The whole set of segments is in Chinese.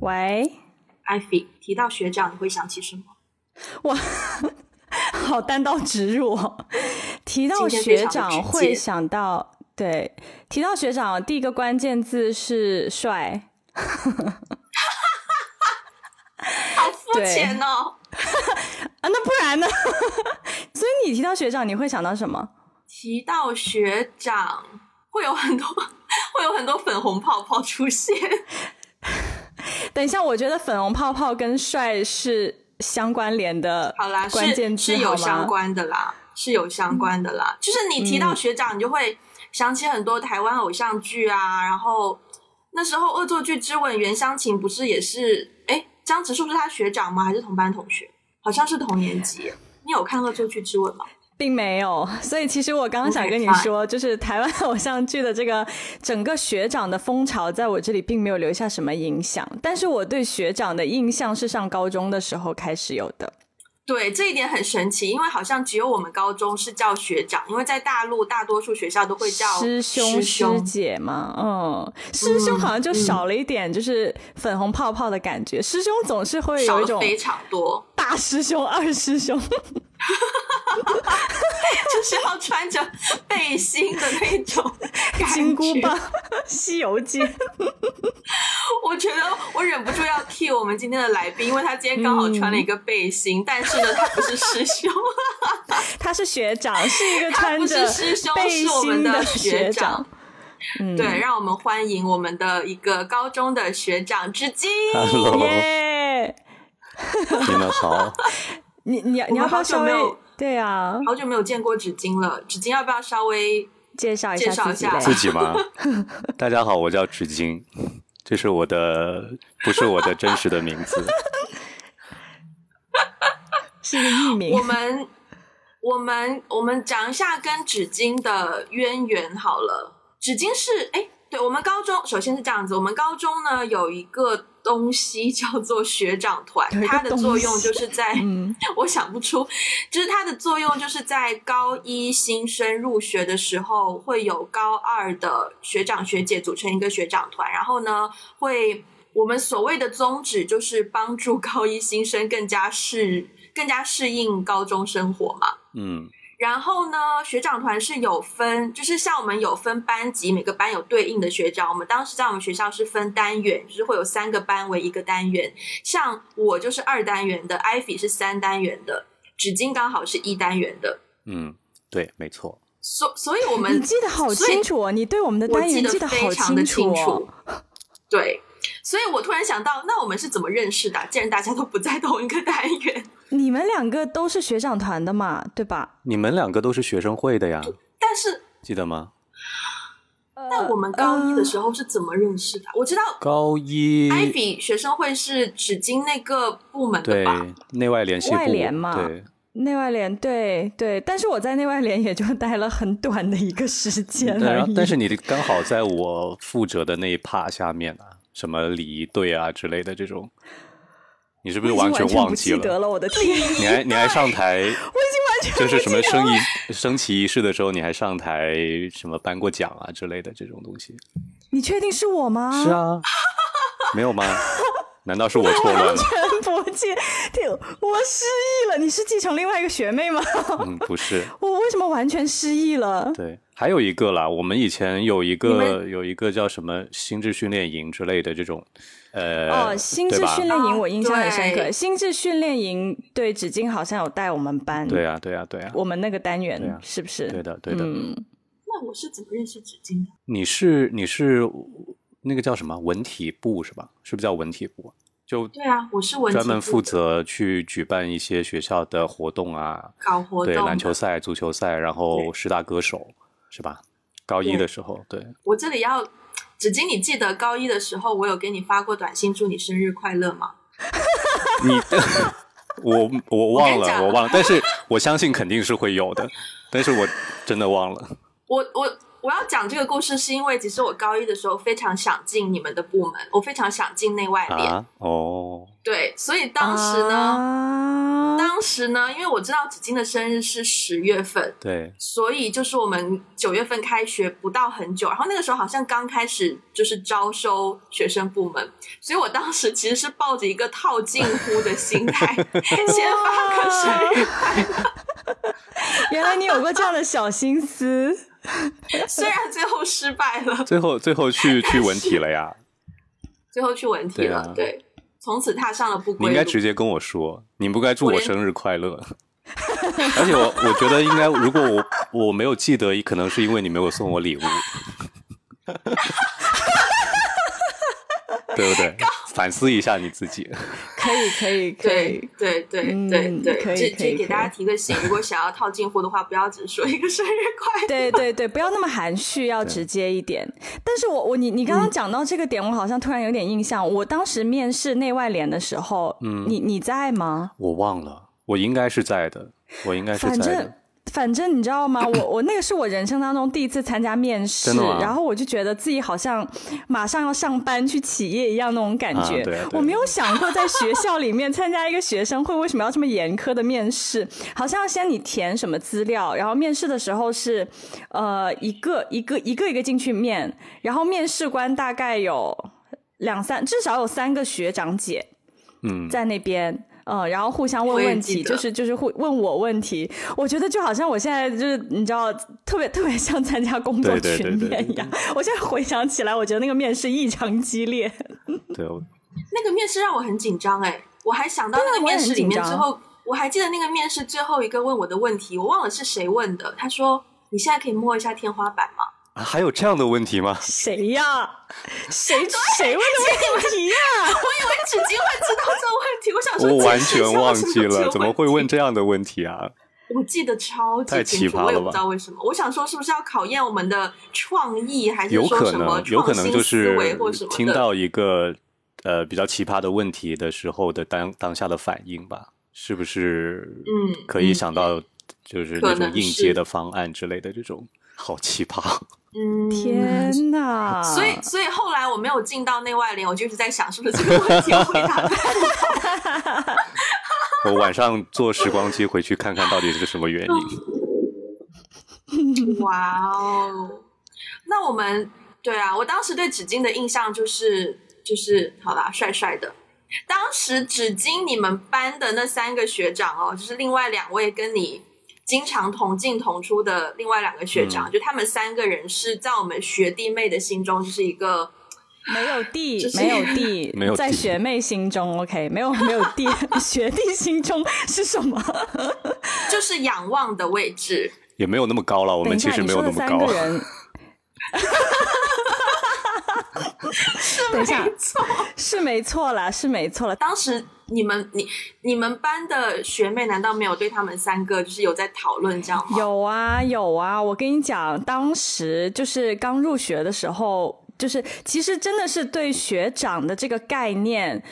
喂，艾菲，提到学长，你会想起什么？哇，好单刀直入哦。提到学长会想到，对，提到学长，第一个关键字是帅。好肤浅哦！啊，那不然呢？所以你提到学长，你会想到什么？提到学长，会有很多，会有很多粉红泡泡出现。等一下，我觉得粉红泡泡跟帅是相关联的。好啦，关键是有相关的啦，是有相关的啦。就是你提到学长，你就会想起很多台湾偶像剧啊。然后那时候《恶作剧之吻》袁湘琴不是也是？哎，张直树是他学长吗？还是同班同学？好像是同年级。你有看《恶作剧之吻》吗？并没有，所以其实我刚刚想跟你说，就是台湾偶像剧的这个整个学长的风潮，在我这里并没有留下什么影响。但是我对学长的印象是上高中的时候开始有的。对，这一点很神奇，因为好像只有我们高中是叫学长，因为在大陆大多数学校都会叫师兄师姐嘛。嗯，师兄好像就少了一点，就是粉红泡泡的感觉。师兄总是会有一种非常多大师兄、二师兄。就是要穿着背心的那种 金箍棒，《西游记》。我觉得我忍不住要替我们今天的来宾，因为他今天刚好穿了一个背心，但是呢，他不是师兄，他是学长，是一个穿着师兄背心的学长。对，让我们欢迎我们的一个高中的学长纸巾。耶，你们好。你你你要不要稍微对啊？好久没有见过纸巾了，纸巾要不要稍微介绍一下介绍一下自己吗？大家好，我叫纸巾，这是我的不是我的真实的名字，是一个艺名。我们我们我们讲一下跟纸巾的渊源好了。纸巾是哎。对我们高中，首先是这样子。我们高中呢有一个东西叫做学长团，它的作用就是在，我想不出，就是它的作用就是在高一新生入学的时候，会有高二的学长学姐组成一个学长团，然后呢，会我们所谓的宗旨就是帮助高一新生更加适更加适应高中生活嘛。嗯。然后呢，学长团是有分，就是像我们有分班级，每个班有对应的学长。我们当时在我们学校是分单元，就是会有三个班为一个单元。像我就是二单元的，艾菲是三单元的，纸巾刚好是一单元的。嗯，对，没错。所所以，我们你记得好清楚哦，你对我们的单元记得非常的清楚。对。所以我突然想到，那我们是怎么认识的？既然大家都不在 同一个单元，你们两个都是学长团的嘛，对吧？你们两个都是学生会的呀。但是记得吗？那我们高一的时候是怎么认识的？我知道高一，Ivy 学生会是纸巾那个部门的吧？内外联系外联嘛，对，内外联，对对。但是我在内外联也就待了很短的一个时间而已。但是你刚好在我负责的那一趴下面啊。什么礼仪队啊之类的这种，你是不是完全忘记了？了我的天！你还你还上台？我已经完全就是什么升仪升旗仪式的时候，你还上台什么颁过奖啊之类的这种东西？你确定是我吗？是啊，没有吗？难道是我错了？完全不记，我失忆了。你是继承另外一个学妹吗？嗯，不是。我为什么完全失忆了？对，还有一个啦。我们以前有一个有一个叫什么心智训练营之类的这种，呃，哦，心智训练营我印象很深刻。心智训练营对纸巾好像有带我们班。对啊，对啊，对啊。我们那个单元是不是？对的，对的。嗯。那我是怎么认识纸巾的？你是你是。那个叫什么文体部是吧？是不是叫文体部？就对啊，我是文专门负责去举办一些学校的活动啊，搞活动，对篮球赛、足球赛，然后十大歌手是吧？高一的时候，对。我这里要纸巾，你记得高一的时候我有给你发过短信祝你生日快乐吗？你我我忘了，我忘了，但是我相信肯定是会有的，但是我真的忘了。我我我要讲这个故事，是因为其实我高一的时候非常想进你们的部门，我非常想进内外联。啊，哦，对，所以当时呢，啊当时呢，因为我知道子金的生日是十月份，对，所以就是我们九月份开学不到很久，然后那个时候好像刚开始就是招收学生部门，所以我当时其实是抱着一个套近乎的心态，先发个生日快乐，原来你有过这样的小心思。虽然最后失败了，最后最后去去文体了呀。最后去文体了，对啊对，从此踏上了不你归路。应该直接跟我说，你不该祝我生日快乐。而且我我觉得应该，如果我我没有记得，可能是因为你没有送我礼物，对不对？反思一下你自己。可以，可以，可对以。对对对对对，可以这这给大家提个醒，如果想要套近乎的话，不要只说一个生日快乐。对对对，不要那么含蓄，要直接一点。但是我我你你刚刚讲到这个点，我好像突然有点印象。我当时面试内外联的时候，嗯你你在吗？我忘了，我应该是在的，我应该是反正在的。反正你知道吗？我我那个是我人生当中第一次参加面试然后我就觉得自己好像马上要上班去企业一样那种感觉。啊对我没有想过在学校里面参加一个学生会为什么要这么严苛的面试？好像要先你填什么资料，然后面试的时候是呃一个一个一个一个进去面，然后面试官大概有两三至少有三个学长姐，嗯，在那边。呃，然后互相问问题，就是就是会问我问题，我觉得就好像我现在就是你知道，特别特别像参加工作对对对群对对面一样。我现在回想起来，我觉得那个面试异常激烈。对，我那个面试让我很紧张哎，我还想到那个面试里面我也很紧张最后，我还记得那个面试最后一个问我的问题，我忘了是谁问的。他说：“你现在可以摸一下天花板吗啊还有这样的问题吗？谁呀？谁 谁问的问题呀？？” 我以为纸巾会知道这个问题，我想说我完全忘记了，怎么会问这样的问题啊？我记得超级太清楚，我也不奇葩了吧知道为什么。我想说，是不是要考验我们的创意，还是有可说什么能，有可能就创新思维是或什么的？听到一个呃比较奇葩的问题的时候的当当下的反应吧，是不是？嗯可以嗯想到就是那种应接的方案之类的这种，好奇葩。嗯，天哪！所以，所以后来我没有进到内外联，我就一直在想，是不是这个问题我回答的我晚上坐时光机回去看看到底是什么原因。哇哦！那我们对啊，我当时对纸巾的印象就是就是好啦，帅帅的。当时纸巾你们班的那三个学长哦，就是另外两位跟你经常同进同出的另外两个学长，就他们三个人是在我们学弟妹的心中就是一个没有弟就，是没有弟，没有在学妹心中，OK，没有没有弟，学弟心中是什么？就是仰望的位置。也没有那么高了，我们其实没有那么高三个。人。等一下，没错，是没错啦，是没错啦。当时你们你你们班的学妹难道没有对他们三个就是有在讨论这样吗？有啊有啊，我跟你讲，当时就是刚入学的时候，就是其实真的是对学长的这个概念。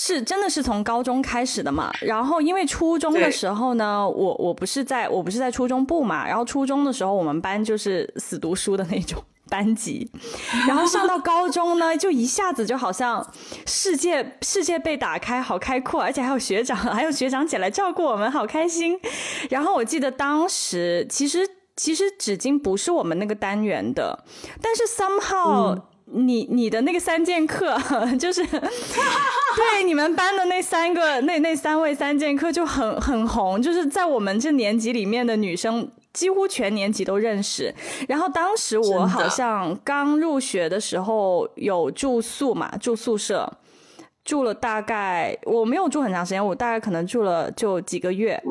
是真的是从高中开始的嘛？然后因为初中的时候呢，我我不是在我不是在初中部嘛，然后初中的时候我们班就是死读书的那种班级，然后上到高中呢，就一下子就好像世界世界被打开，好开阔，而且还有学长 还有学长姐来照顾我们，好开心。然后我记得当时其实其实纸巾不是我们那个单元的，但是 somehow、你你的那个三剑客 就是对你们班的那三个那那三位三剑客就很很红，就是在我们这年级里面的女生。几乎全年级都认识，然后当时我好像刚入学的时候有住宿嘛，住宿舍，住了大概我没有住很长时间，我大概可能住了就几个月。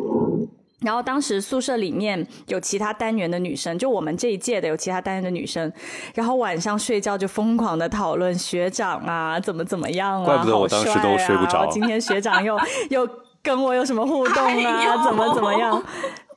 然后当时宿舍里面有其他单元的女生，就我们这一届的有其他单元的女生，然后晚上睡觉就疯狂的讨论学长啊，怎么怎么样啊，怪不得我当时都睡不着。啊今天学长又又跟我有什么互动哎啊，呦。怎么怎么样？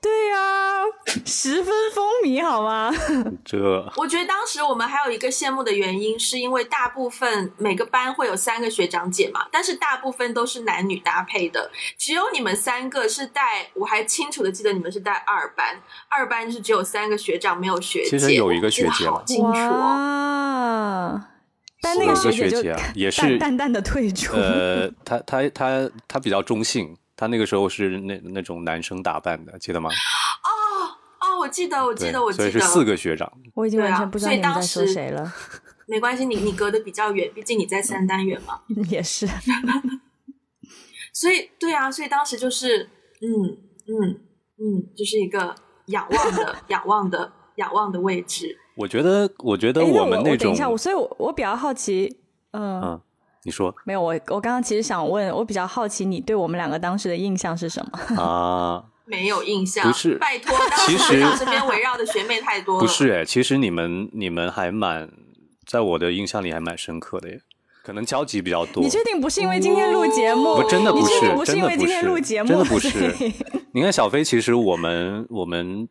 对呀、十分风靡，好吗？这我觉得当时我们还有一个羡慕的原因，是因为大部分每个班会有三个学长姐嘛，但是大部分都是男女搭配的，只有你们三个是带，我还清楚的记得你们是带二班，二班是只有三个学长没有学姐，其实有一个学姐了清楚哦。哇！但那个有一个学姐就啊也是淡淡淡的退出。呃，他他他他比较中性，他那个时候是那那种男生打扮的，记得吗？哦哦，我记得，我记得，我，记得，所以是四个学长。我已经完全不知道你们在说谁了。没关系，你你隔得比较远，毕竟你在三单元嘛。也是，所以对啊，所以当时就是嗯嗯嗯，就是一个仰望的 仰望的仰望的位置。我觉得，我觉得我们那种我等一，下，我所以我，我比较好奇，嗯、嗯，你说没有，我我刚刚其实想问，我比较好奇你对我们两个当时的印象是什么？啊，没有印象，不是拜托，当其实身边围绕的学妹太多了。不是哎，其实你们你们还蛮，在我的印象里还蛮深刻的耶，可能交集比较多你。确定不是因为今天录节目？不真的不你确定是不是因为今天录节目？真的不是你看小飞，其实我们我们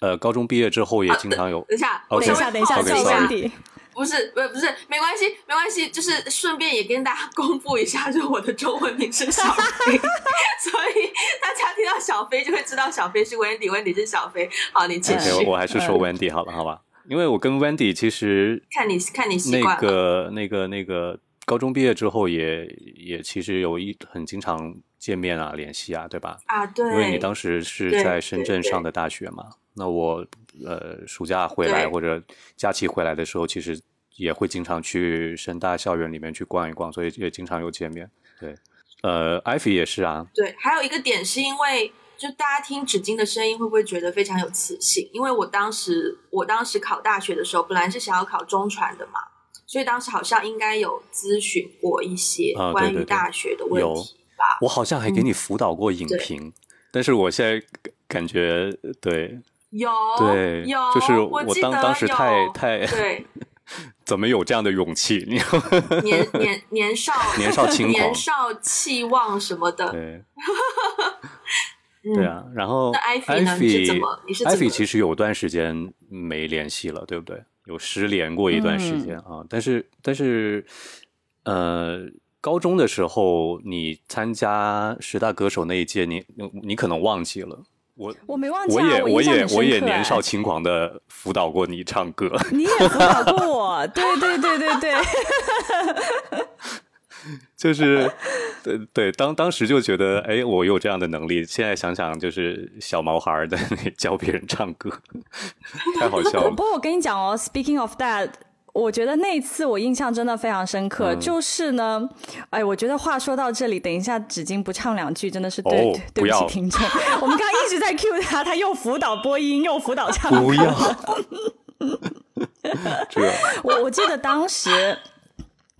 呃高中毕业之后也经常有等一下等一下，等一下叫 sorry Wendy。不是，不是，不是，没关系，没关系，就是顺便也跟大家公布一下，就是我的中文名是小飞，所以大家听到小飞就会知道小飞是 Wendy，Wendy 是小飞。好，你继续我我还是说 Wendy 好了，好吧？因为我跟 Wendy 其实看你看你习那惯了。个那个那个高中毕业之后也也其实有一很经常见面啊联系啊，对吧？啊，对，因为你当时是在深圳上的大学嘛，那我呃暑假回来或者假期回来的时候，其实也会经常去深大校园里面去逛一逛，所以也经常有见面。对，呃，艾菲也是啊，对，还有一个点是因为，就大家听纸巾的声音会不会觉得非常有磁性？因为我当时我当时考大学的时候，本来是想要考中传的嘛，所以当时好像应该有咨询过一些关于大学的问题吧。我好像还给你辅导过影对评，但是我现在感觉对有对，有，就是我当当时太太对 怎么有这样的勇气？你年年年少 年少轻狂年少气旺什么的，对啊，然后那 Ivy 呢你是怎么你是怎么 Ivy 其实有段时间没联系了，对不对？有失联过一段时间嗯啊，但是但是呃，高中的时候你参加十大歌手那一届，你你可能忘记了。我我没忘记啊，我也我也我也年少轻狂的辅导过你唱歌，你也辅导过我，对对对对对，就是对对，当当时就觉得，哎，我有这样的能力。现在想想，就是小毛孩儿在那里教别人唱歌，太好笑了。不过我跟你讲哦，Speaking of that。我觉得那一次我印象真的非常深刻，嗯就是呢，哎，我觉得话说到这里，等一下纸巾不唱两句，真的是对、哦对不不起听众。我们刚刚一直在 cue 他，他又辅导播音，又辅导唱歌。不要，这 我我记得当时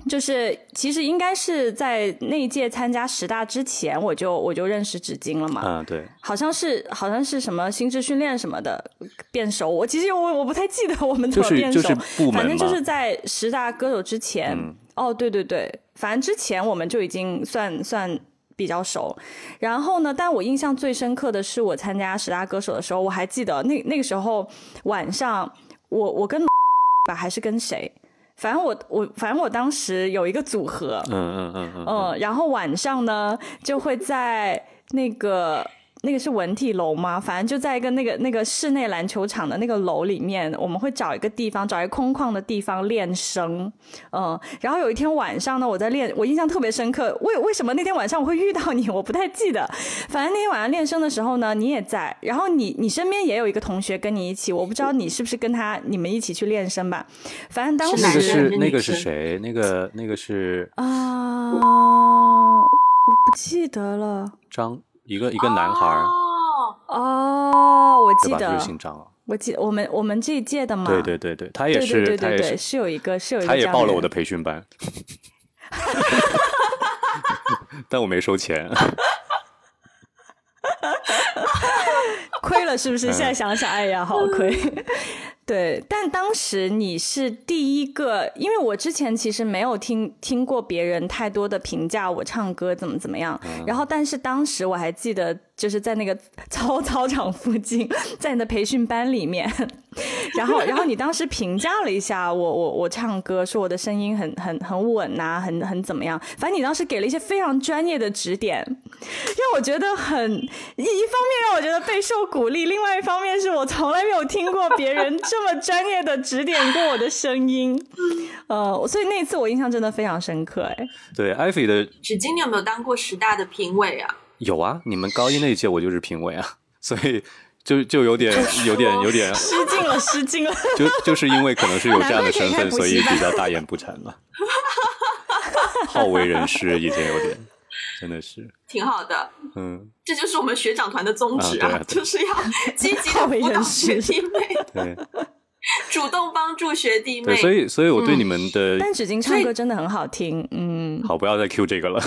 就是，其实应该是在那一届参加十大之前，我就我就认识纸巾了嘛。啊，对，好像是好像是什么心智训练什么的变熟，我其实我我不太记得我们怎么变熟，反正就是在十大歌手之前，嗯哦对对对，反正之前我们就已经算算比较熟。然后呢，但我印象最深刻的是我参加十大歌手的时候，我还记得那那个时候晚上，我我跟 吧还是跟谁，反正我我反正我当时有一个组合，嗯嗯嗯嗯，嗯，然后晚上呢就会在那个那个是文体楼吗？反正就在一个那个那个室内篮球场的那个楼里面，我们会找一个地方，找一个空旷的地方练声。嗯，然后有一天晚上呢，我在练，我印象特别深刻。为为什么那天晚上我会遇到你？我不太记得。反正那天晚上练声的时候呢，你也在，然后你你身边也有一个同学跟你一起，我不知道你是不是跟他你们一起去练声吧。反正当时是那个是那个是谁？那个那个是啊，我不记得了。张一个一个男孩儿，哦，哦，我记得是，姓张啊。我记我们我们这一届的嘛，对对对对，他也是，对对对对，他也是，是有一个是有一个他也报了我的培训班，但我没收钱。亏了是不是？嗯现在想想，哎呀，好亏。对，但当时你是第一个，因为我之前其实没有听听过别人太多的评价我唱歌怎么怎么样。嗯然后，但是当时我还记得就是在那个操操场附近，在你的培训班里面，然后然后你当时评价了一下我我我唱歌，说我的声音很很很稳呐、很很怎么样，反正你当时给了一些非常专业的指点，让我觉得很一一方面让我觉得备受鼓励，另外一方面是我从来没有听过别人这么专业的指点过我的声音，呃，所以那次我印象真的非常深刻，哎，对，艾菲的纸巾，你有没有当过十大的评委啊？有啊，你们高一那一届我就是评委啊，所以就就有点有点有点，失敬了，失敬了。就就是因为可能是有这样的身份，所以比较大言不惭了，好为人师已经有点，真的是，挺好的，嗯，这就是我们学长团的宗旨啊就是要积极的为辅导人师学弟妹，对主动帮助学弟妹。对，所以所以我对你们的但纸巾唱歌真的很好听，嗯，好不要再 Q 这个了。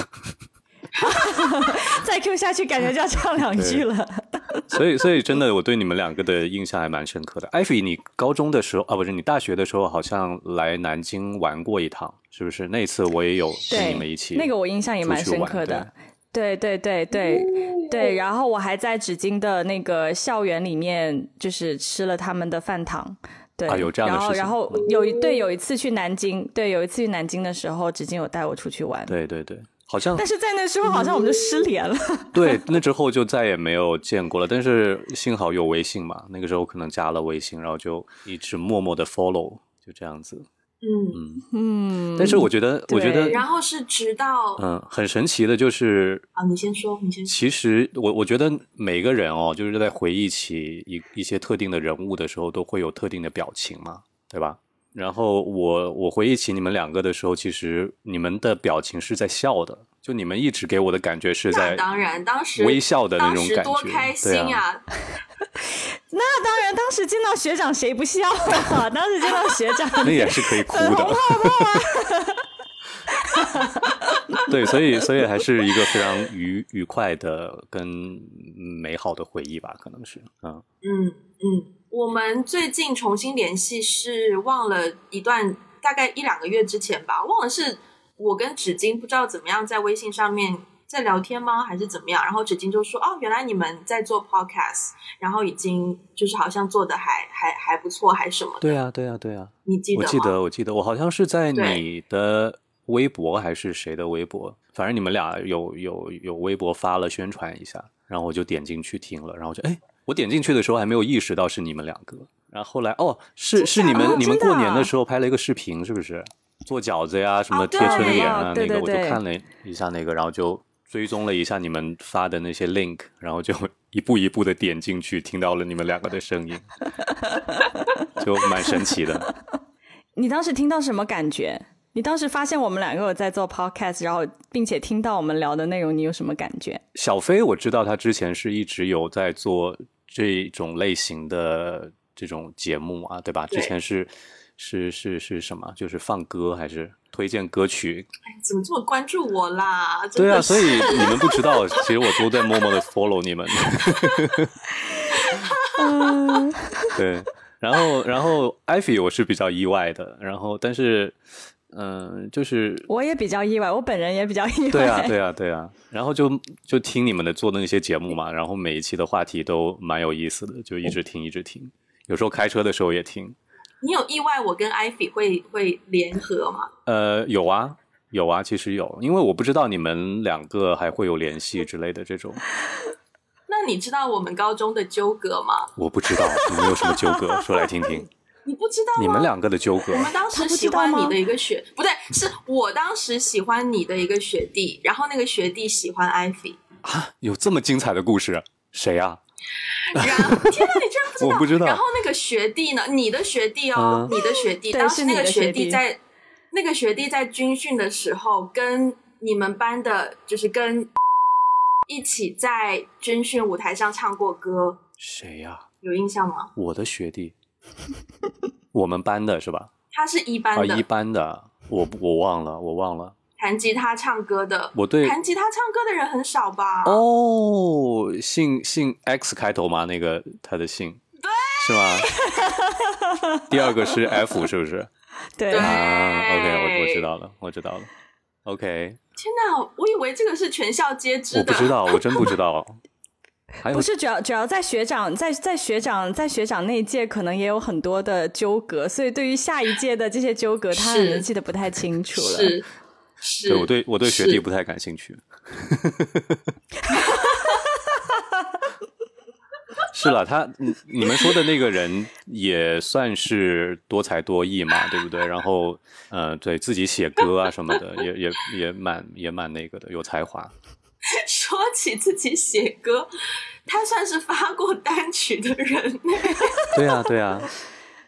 再 Q 下去感觉就要唱两句了。所以，所以真的，我对你们两个的印象还蛮深刻的。艾菲，你高中的时候啊，不是你大学的时候，好像来南京玩过一趟，是不是？那次我也有跟对，你们一起，那个我印象也蛮深刻的。对对对对对，然后我还在纸巾的那个校园里面，就是吃了他们的饭堂。对，啊有这样的然后事情然后有一对有一次去南京，对，有一次去南京的时候，纸巾有带我出去玩。对对对，好像但是在那时候好像我们就失联了。对，那之后就再也没有见过了。但是幸好有微信嘛，那个时候可能加了微信，然后就一直默默的 follow，就这样子。嗯，嗯，但是我觉得，我觉得，然后是直到嗯，很神奇的就是，啊，你先说，你先说。其实我我觉得每个人哦，就是在回忆起一一些特定的人物的时候，都会有特定的表情嘛，对吧？然后我我回忆起你们两个的时候，其实你们的表情是在笑的，就你们一直给我的感觉是在当然，当时微笑的那种感觉，多开心对啊！那当然，当时见到学长谁不笑啊？当时见到学长，那也是可以哭的，泡泡啊！对，所以所以还是一个非常愉愉快的跟美好的回忆吧，可能是，嗯，嗯嗯，我们最近重新联系是忘了一段大概一两个月之前吧，忘了是我跟纸巾不知道怎么样在微信上面在聊天吗，还是怎么样？然后纸巾就说：“哦，原来你们在做 podcast，然后已经就是好像做的还还还不错，还什么的。”对啊，对啊，对啊，你记得吗？我记得，我记得，我好像是在你的微博还是谁的微博，反正你们俩有有有微博发了宣传一下，然后我就点进去听了，然后就哎，我点进去的时候还没有意识到是你们两个，然后后来哦，是是你们、哦你们过年的时候拍了一个视频，是不是？做饺子呀，什么贴春联啊，对那个我就看了一下那个，然后就追踪了一下你们发的那些 link，然后就 一步一步的点进去，听到了你们两个的声音，就蛮神奇的。你当时听到什么感觉？你当时发现我们两个有在做 podcast，然后并且听到我们聊的内容，你有什么感觉？小飞，我知道他之前是一直有在做这种类型的这种节目啊，对吧？对之前是是是是什么？就是放歌还是推荐歌曲？哎，怎么这么关注我啦？真对啊，所以你们不知道，其实我都在默默的 follow 你们。对，然后然后艾菲我是比较意外的，然后但是嗯、就是我也比较意外，我本人也比较意外。对啊，对啊，对啊，然后就就听你们的做的那些节目嘛，然后每一期的话题都蛮有意思的，就一直听一直听，有时候开车的时候也听。你有意外我跟艾菲会会联合吗？呃，有啊，有啊，其实有，因为我不知道你们两个还会有联系之类的这种，那你知道我们高中的纠葛吗？我不知道你们有什么纠葛，说来听听。你不知道吗？你们两个的纠葛我，们当时喜欢你的一个学，不对，是我当时喜欢你的一个学弟，然后那个学弟喜欢艾菲，有这么精彩的故事？谁啊？然后天哪，你居然不知道？我不知道然后那个学弟呢？你的学弟哦，嗯你的学弟，对当时那个学弟在那个学弟在军训的时候，跟你们班的，就是跟一起在军训舞台上唱过歌，谁呀、有印象吗？我的学弟，我们班的是吧？他是一班啊，的，一班的，我我忘了，我忘了。弹吉他唱歌的。我对弹吉他唱歌的人很少吧？哦，姓姓 X 开头吗？那个他的姓，对，是吗？第二个是 F，是不是？对对啊，OK，我我知道了，我知道了。OK，天哪，我以为这个是全校皆知的。我不知道，我真不知道。还有不是主要主要在学长在在学长在学长那一届可能也有很多的纠葛，所以对于下一届的这些纠葛，他可能记得不太清楚了。是是，对我对我对学弟不太感兴趣。是了，他你你们说的那个人也算是多才多艺嘛，对不对？然后，呃，对自己写歌啊什么的，也也也蛮也蛮那个的，有才华。说起自己写歌，他算是发过单曲的人。对啊，对啊，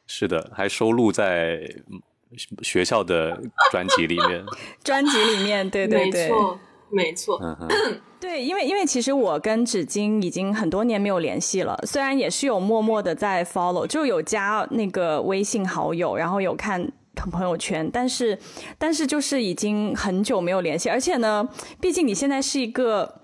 是的，还收录在嗯学校的专辑里面。专辑里面，对对对，没错，没错。嗯，对，因为因为其实我跟纸巾已经很多年没有联系了，虽然也是有默默的在 follow，就有加那个微信好友，然后有看朋友圈，但是但是就是已经很久没有联系，而且呢，毕竟你现在是一个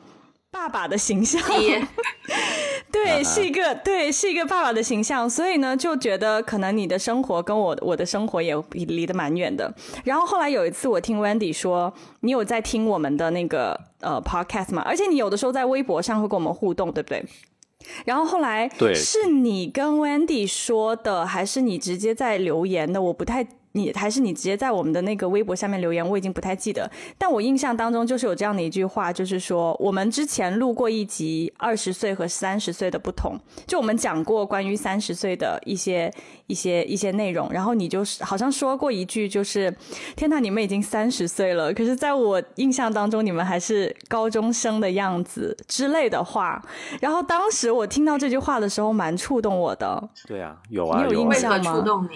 爸爸的形象，对，啊是一个对，是一个爸爸的形象，所以呢，就觉得可能你的生活跟我我的生活也离得蛮远的。然后后来有一次，我听 Wendy 说，你有在听我们的那个呃 podcast 嘛？而且你有的时候在微博上会跟我们互动，对不对？然后后来对是你跟 Wendy 说的，还是你直接在留言的？我不太。你还是你直接在我们的那个微博下面留言，我已经不太记得。但我印象当中就是有这样的一句话，就是说我们之前录过一集二十岁和三十岁的不同，就我们讲过关于三十岁的一些一些一些内容。然后你就是好像说过一句，就是天呐，你们已经三十岁了，可是在我印象当中，你们还是高中生的样子之类的话。然后当时我听到这句话的时候，蛮触动我的。对啊，有啊，你有印象吗触动你？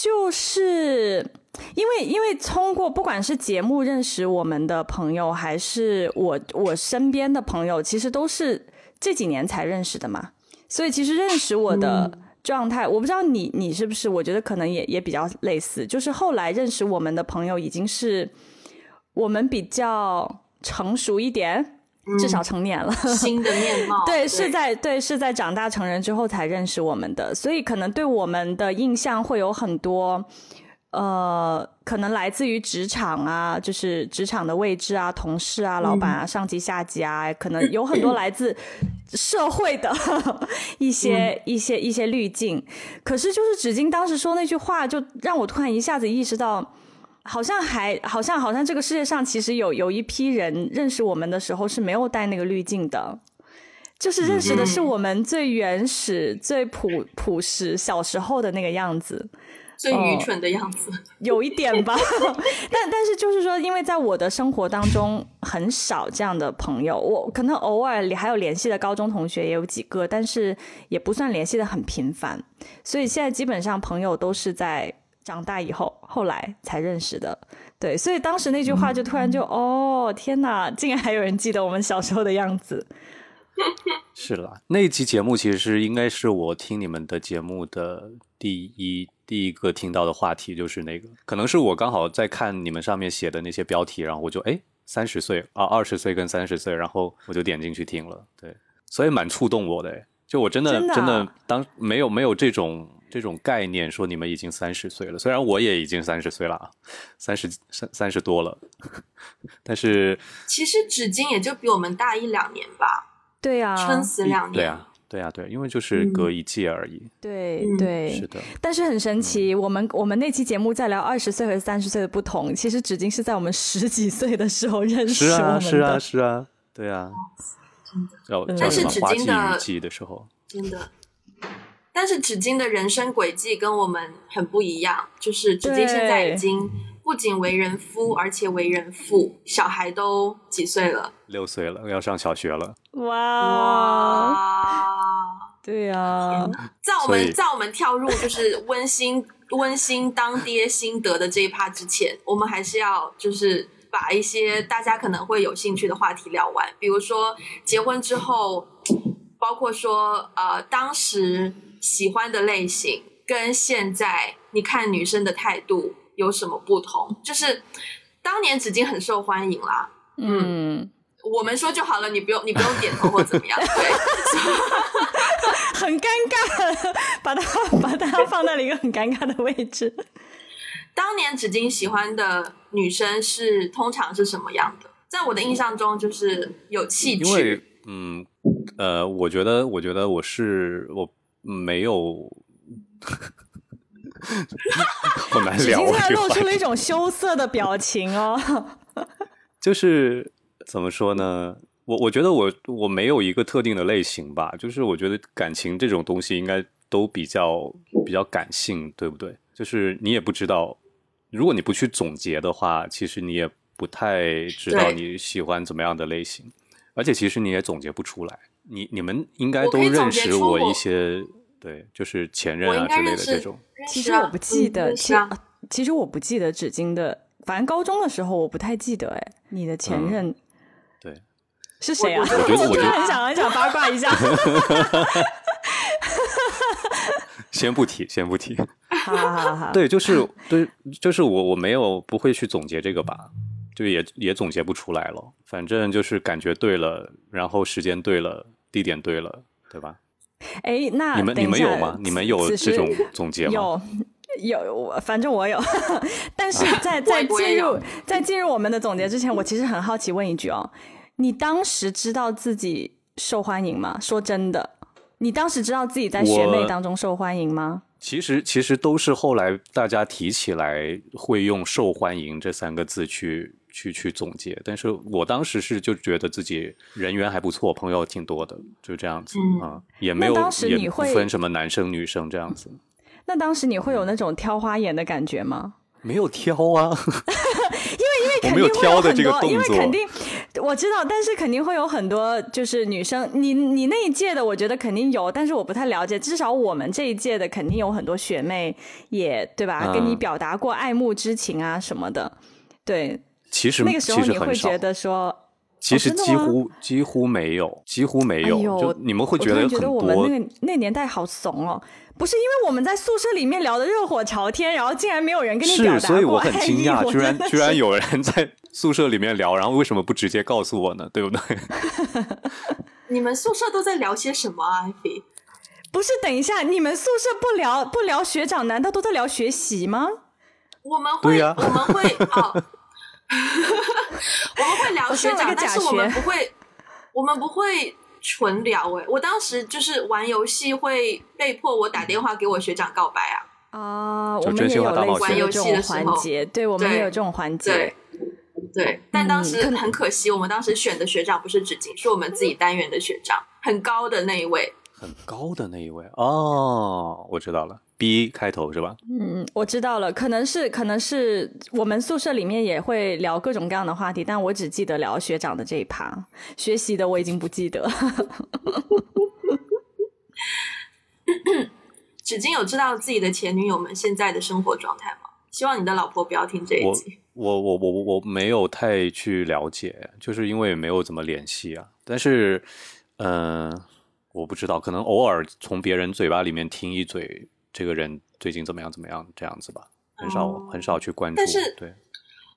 就是因为因为通过不管是节目认识我们的朋友，还是我我身边的朋友，其实都是这几年才认识的嘛。所以其实认识我的状态，我不知道你你是不是，我觉得可能也也比较类似。就是后来认识我们的朋友，已经是我们比较成熟一点，至少成年了。新的面貌，对，是在对是在长大成人之后才认识我们的，所以可能对我们的印象会有很多，呃，可能来自于职场啊，就是职场的位置啊、同事啊、老板啊、上级下级啊，可能有很多来自社会的 一些、一些一些滤镜。可是就是纸巾当时说那句话，就让我突然一下子意识到。好像还好像好像这个世界上其实有有一批人认识我们的时候是没有带那个滤镜的，就是认识的是我们最原始、最朴朴实小时候的那个样子，最愚蠢的样子。有一点吧。但但是就是说，因为在我的生活当中很少这样的朋友，我可能偶尔还有联系的高中同学也有几个，但是也不算联系的很频繁，所以现在基本上朋友都是在。长大以后，后来才认识的，对，所以当时那句话就突然就，哦，天哪，竟然还有人记得我们小时候的样子。是啦，那一期节目其实是应该是我听你们的节目的第一第一个听到的话题，就是那个，可能是我刚好在看你们上面写的那些标题，然后我就哎三十岁啊二十岁跟三十岁，然后我就点进去听了，对，所以蛮触动我的，就我真的真的啊真的当没有没有这种这种概念说你们已经三十岁了，虽然我也已经三十岁了啊，三十三三十多了，但是其实纸巾也就比我们大一两年吧，对啊，撑死两年。对啊对啊对，因为就是隔一届而已，对嗯对，是的。但是很神奇，我们我们那期节目在聊二十岁和三十岁的不同，其实纸巾是在我们十几岁的时候认识是啊，我们的。是啊，是啊，对啊，叫嗯叫什么但是纸巾的雨季的时候，真的。但是纸巾的人生轨迹跟我们很不一样，就是纸巾现在已经不仅为人夫，而且为人父，小孩都几岁了？六岁了，要上小学了。哇，哇！对啊，在我们在我们跳入就是温馨温馨当爹心得的这一趴之前，我们还是要就是把一些大家可能会有兴趣的话题聊完，比如说结婚之后，包括说呃当时喜欢的类型跟现在你看女生的态度有什么不同？就是当年纸巾很受欢迎啦，嗯，我们说就好了，你不用你不用点头或怎么样，对。很尴尬，把它把它放在了一个很尴尬的位置。当年纸巾喜欢的女生是通常是什么样的？在我的印象中，就是有气因为质，嗯，呃，我觉得，我觉得我是我没有，好难聊。现在露出了一种羞涩的表情哦。就是怎么说呢？我我觉得我我没有一个特定的类型吧。就是我觉得感情这种东西应该都比较比较感性，对不对？就是你也不知道，如果你不去总结的话，其实你也不太知道你喜欢怎么样的类型。而且其实你也总结不出来。你你们应该都认识我一些，对，就是前任啊之类的这种。其实我不记得，其其实我不记得纸巾的，反正高中的时候我不太记得。哎，你的前任，对，是谁啊？我觉得我就很想很想八卦一下。先不提，先不提。好好好。对，就是对，就是我我没有不会去总结这个吧。就也也总结不出来了，反正就是感觉对了，然后时间对了，地点对了，对吧？哎，那你们你们有吗？你们有这种总结吗？有有，反正我有。但是在 在进入在进入我们的总结之前，我其实很好奇问一句哦，你当时知道自己受欢迎吗？说真的，你当时知道自己在学妹当中受欢迎吗？其实其实都是后来大家提起来会用“受欢迎”这三个字去。去去总结，但是我当时是就觉得自己人缘还不错，朋友挺多的，就这样子啊，也没有也不分什么男生女生这样子。那当时你会有那种挑花眼的感觉吗？没有挑啊，因为因为肯定会有挑的这个动作，因为 肯定我知道，但是肯定会有很多就是女生，你你那一届的，我觉得肯定有，但是我不太了解，至少我们这一届的肯定有很多学妹也对吧，跟你表达过爱慕之情啊什么的，对。其实那个时候你会觉得说，其实几乎几乎没有，几乎没有。就你们会觉得觉得我们那个那年代好怂哦，不是因为我们在宿舍里面聊的热火朝天，然后竟然没有人跟你表达是，所以我很惊讶，居然居然有人在宿舍里面聊，然后为什么不直接告诉我呢？对不对？你们宿舍都在聊些什么啊？艾菲，不是，等一下，你们宿舍不聊不聊学长，难道都在聊学习吗？我们会，我们会哦。我们会聊学长，但是我们不会，我们不会纯聊。哎，我当时就是玩游戏，会被迫我打电话给我学长告白啊。啊，我们也有玩游戏的环节，对我们也有这种环节。对，但当时很可惜，我们当时选的学长不是纸巾，是我们自己单元的学长，很高的那一位。很高的那一位哦，我知道了。B 开头是吧？嗯，我知道了，可能是可能是我们宿舍里面也会聊各种各样的话题，但我只记得聊学长的这一趴，学习的我已经不记得。纸巾有知道自己的前女友们现在的生活状态吗？希望你的老婆不要听这一集。我我我我我没有太去了解，就是因为没有怎么联系啊。但是，嗯，我不知道，可能偶尔从别人嘴巴里面听一嘴。这个人最近怎么样？怎么样？这样子吧，很少很少去关注。但是，对，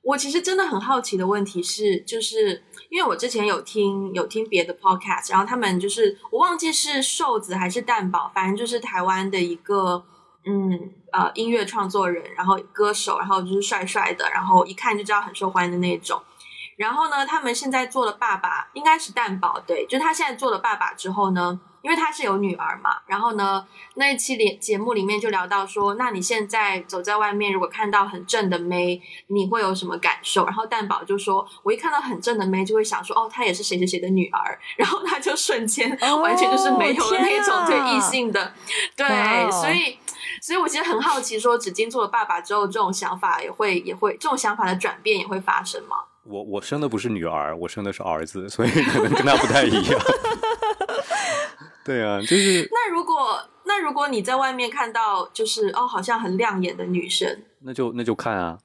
我其实真的很好奇的问题是，就是因为我之前有听有听别的 podcast，然后他们就是我忘记是瘦子还是蛋宝，反正就是台湾的一个嗯呃音乐创作人，然后歌手，然后就是帅帅的，然后一看就知道很受欢迎的那种。然后呢，他们现在做了爸爸，应该是蛋宝对，就他现在做了爸爸之后呢。因为他是有女儿嘛，然后呢，那一期连节目里面就聊到说，那你现在走在外面，如果看到很正的妹，你会有什么感受？然后蛋宝就说，我一看到很正的妹，就会想说，哦，她也是谁谁谁的女儿，然后他就瞬间完全就是没有了那种对异性的，对，所以，所以我其实很好奇，说纸巾做了爸爸之后，这种想法也会也会这种想法的转变也会发生吗？我我生的不是女儿，我生的是儿子，所以可能跟他不太一样。对啊，就是那如果那如果你在外面看到就是哦，好像很亮眼的女生，那就那就看啊，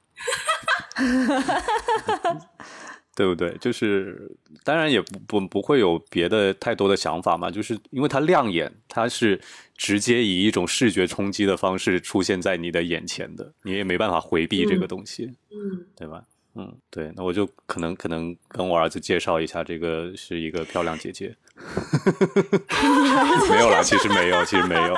对不对？就是当然也不不不会有别的太多的想法嘛，就是因为它亮眼，它是直接以一种视觉冲击的方式出现在你的眼前的，你也没办法回避这个东西，嗯，对吧？嗯，对，那我就可能可能跟我儿子介绍一下，这个是一个漂亮姐姐。没有啦，其实没有，其实没有。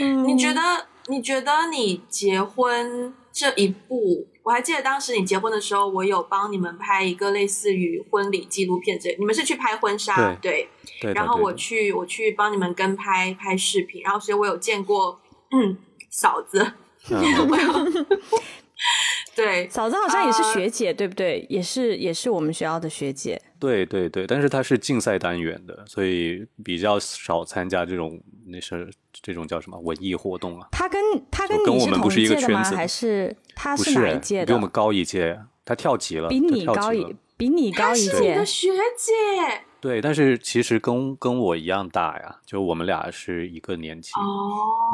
你觉得？你觉得你结婚这一步，我还记得当时你结婚的时候，我有帮你们拍一个类似于婚礼纪录片这你们是去拍婚纱，对，对。然后我去，我去帮你们跟拍拍视频，然后所以我有见过，嗯，嫂子。对，嫂子好像也是学姐，对不对？也是，也是我们学校的学姐。对对对，但是她是竞赛单元的，所以比较少参加这种那是这种叫什么文艺活动啊。她跟她跟你是同届的吗？还是她是哪一届的？比我们高一届，她跳级了，比你高一比你高一届。你的学姐。对，但是其实跟跟我一样大呀，就我们俩是一个年级。哦，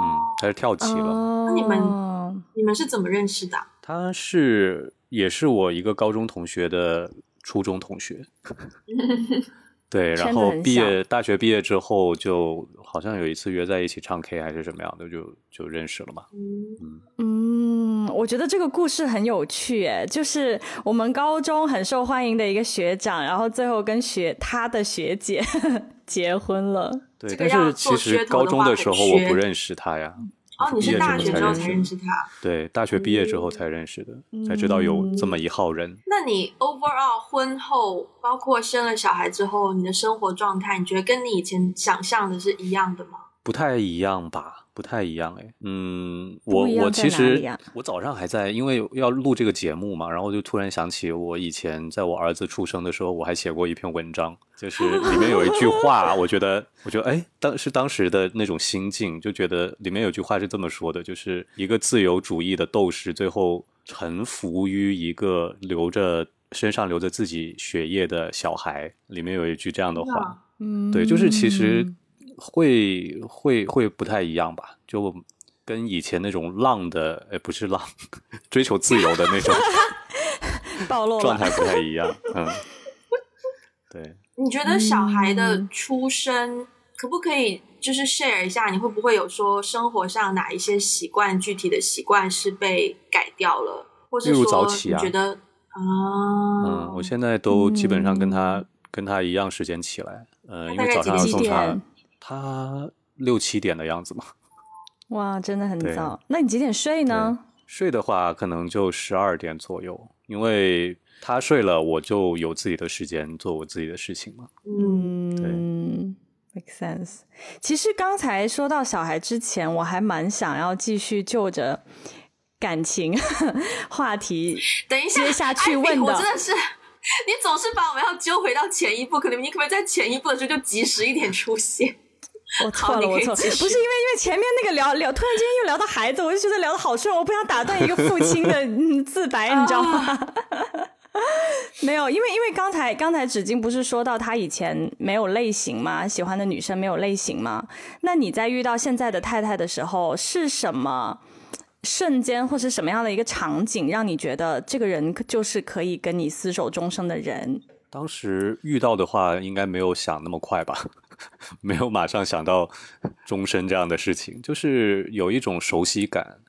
嗯，他是跳级了。那你们你们是怎么认识的？他是也是我一个高中同学的初中同学。对，然后毕业大学毕业之后，就好像有一次约在一起唱 K 还是什么样的，就就认识了嘛。嗯嗯，我觉得这个故事很有趣，哎，就是我们高中很受欢迎的一个学长，然后最后跟学他的学姐 结婚了。对，但是其实高中的时候我不认识他呀。哦，你是大学之后才认识他？对，大学毕业之后才认识的，才知道有这么一号人。那你 overall 婚后，包括生了小孩之后，你的生活状态，你觉得跟你以前想象的是一样的吗？不太一样吧。不太一样哎，嗯，我我其实我早上还在，因为要录这个节目嘛，然后就突然想起我以前在我儿子出生的时候，我还写过一篇文章，就是里面有一句话，我觉得我觉得哎，当是当时的那种心境，就觉得里面有句话是这么说的，就是一个自由主义的斗士最后臣服于一个留着身上流着自己血液的小孩，里面有一句这样的话，嗯，对，就是其实。会会会不太一样吧？就跟以前那种浪的，哎，不是浪，追求自由的那种 暴露状态不太一样。嗯，对。你觉得小孩的出生可不可以就是 share 一下？你会不会有说生活上哪一些习惯，具体的习惯是被改掉了，或者说你觉得啊？嗯，我现在都基本上跟他跟他一样时间起来，呃，因为早上要送他。他六七点的样子嘛，哇，真的很早。那你几点睡呢？睡的话，可能就十二点左右，因为他睡了，我就有自己的时间做我自己的事情嘛。嗯，对，make sense。其实刚才说到小孩之前，我还蛮想要继续就着感情 话题，等一下接下去问的，真的是你总是把我们要揪回到前一步，可能你可不可以在前一步的时候就及时一点出现？我错了，我错，了，不是因为因为前面那个聊聊，突然间又聊到孩子，我就觉得聊的好顺，我不想打断一个父亲的自白，你知道吗？没有，因为因为刚才刚才纸巾不是说到他以前没有类型吗？喜欢的女生没有类型吗？那你在遇到现在的太太的时候，是什么瞬间或是什么样的一个场景，让你觉得这个人就是可以跟你厮守终生的人？当时遇到的话，应该没有想那么快吧。没有马上想到终身这样的事情，就是有一种熟悉感，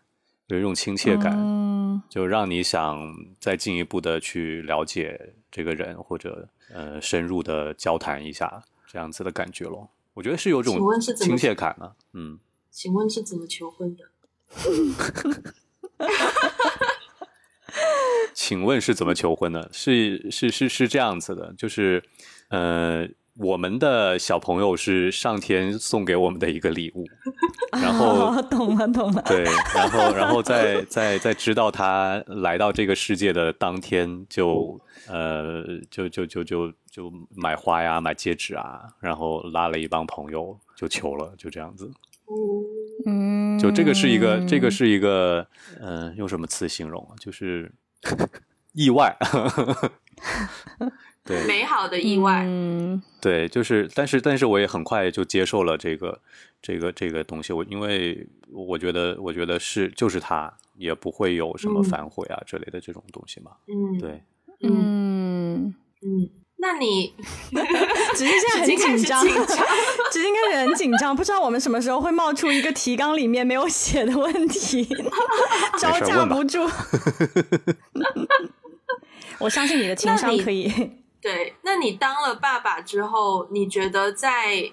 有一种亲切感，就让你想再进一步的去了解这个人，或者呃深入的交谈一下这样子的感觉咯。我觉得是有种亲切感呢。嗯，请问是怎么求婚的？请问是怎么求婚的？是是是是这样子的，就是呃。我们的小朋友是上天送给我们的一个礼物，然后 懂了懂了，对，然后然后在在在知道他来到这个世界的当天，就呃就就就就就买花呀，买戒指啊，然后拉了一帮朋友就求了，就这样子。嗯，就这个是一个这个是一个嗯，用什么词形容啊？就是 意外。对，美好的意外。嗯，对，就是，但是，但是，我也很快就接受了这个，这个，这个东西。我因为我觉得，我觉得是就是他，也不会有什么反悔啊之类的这种东西嘛。嗯，对，嗯嗯。那你 只是现在很紧张，只是应该很紧张，不知道我们什么时候会冒出一个提纲里面没有写的问题，招架不住。我相信你的情商可以。对，那你当了爸爸之后，你觉得在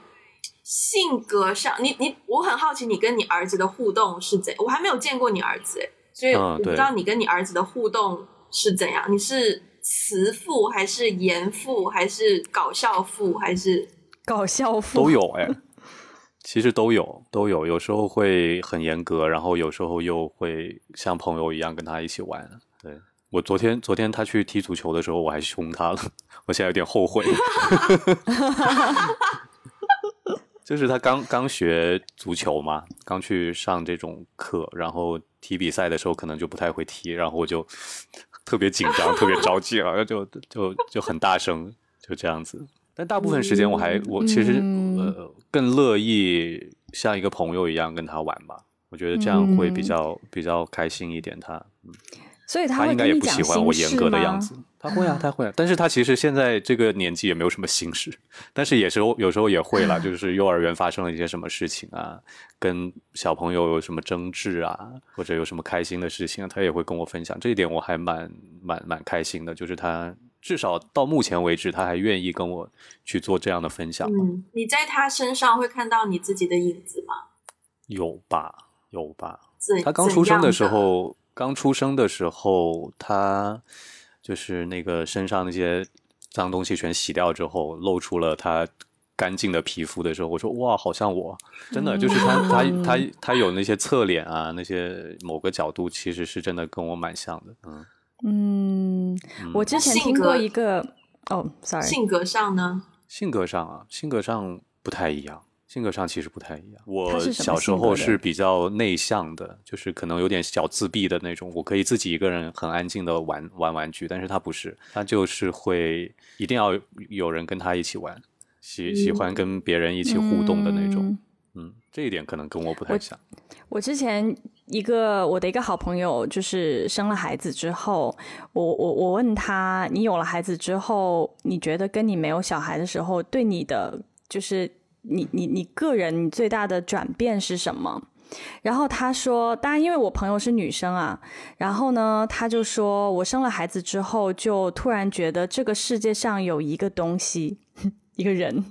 性格上，你你我很好奇，你跟你儿子的互动是怎？我还没有见过你儿子，所以我不知道你跟你儿子的互动是怎样，你是慈父还是严父还是搞笑父还是搞笑父都有哎。其实都有，都有，有时候会很严格，然后有时候又会像朋友一样跟他一起玩。对我昨天，昨天他去踢足球的时候，我还凶他了，我现在有点后悔。就是他刚刚学足球嘛，刚去上这种课，然后踢比赛的时候可能就不太会踢，然后我就特别紧张，特别着急了，就就就很大声，就这样子。但大部分时间我还我其实呃更乐意像一个朋友一样跟他玩吧，我觉得这样会比较比较开心一点。他，所以他应该也不喜欢我严格的样子。他会啊，他会啊。但是他其实现在这个年纪也没有什么心事，但是也是有时候也会了，就是幼儿园发生了一些什么事情啊，跟小朋友有什么争执啊，或者有什么开心的事情，他也会跟我分享。这一点我还蛮蛮蛮开心的，就是他。至少到目前为止，他还愿意跟我去做这样的分享。嗯，你在他身上会看到你自己的影子吗？有吧，有吧。他刚出生的时候，刚出生的时候，他就是那个身上那些脏东西全洗掉之后，露出了他干净的皮肤的时候，我说哇，好像我，真的就是他，他，他，他有那些侧脸啊，那些某个角度，其实是真的跟我蛮像的，嗯。嗯，我之前听过一个哦，sorry，性格上呢？性格上啊，性格上不太一样，性格上其实不太一样。我小时候是比较内向的，就是可能有点小自闭的那种，我可以自己一个人很安静的玩玩玩具，但是他不是，他就是会一定要有人跟他一起玩，喜喜欢跟别人一起互动的那种。嗯，这一点可能跟我不太像。我之前一个我的一个好朋友，就是生了孩子之后，我我我问他，你有了孩子之后，你觉得跟你没有小孩的时候，对你的就是你你你个人你最大的转变是什么？然后他说，当然因为我朋友是女生啊，然后呢，他就说我生了孩子之后，就突然觉得这个世界上有一个东西，一个人。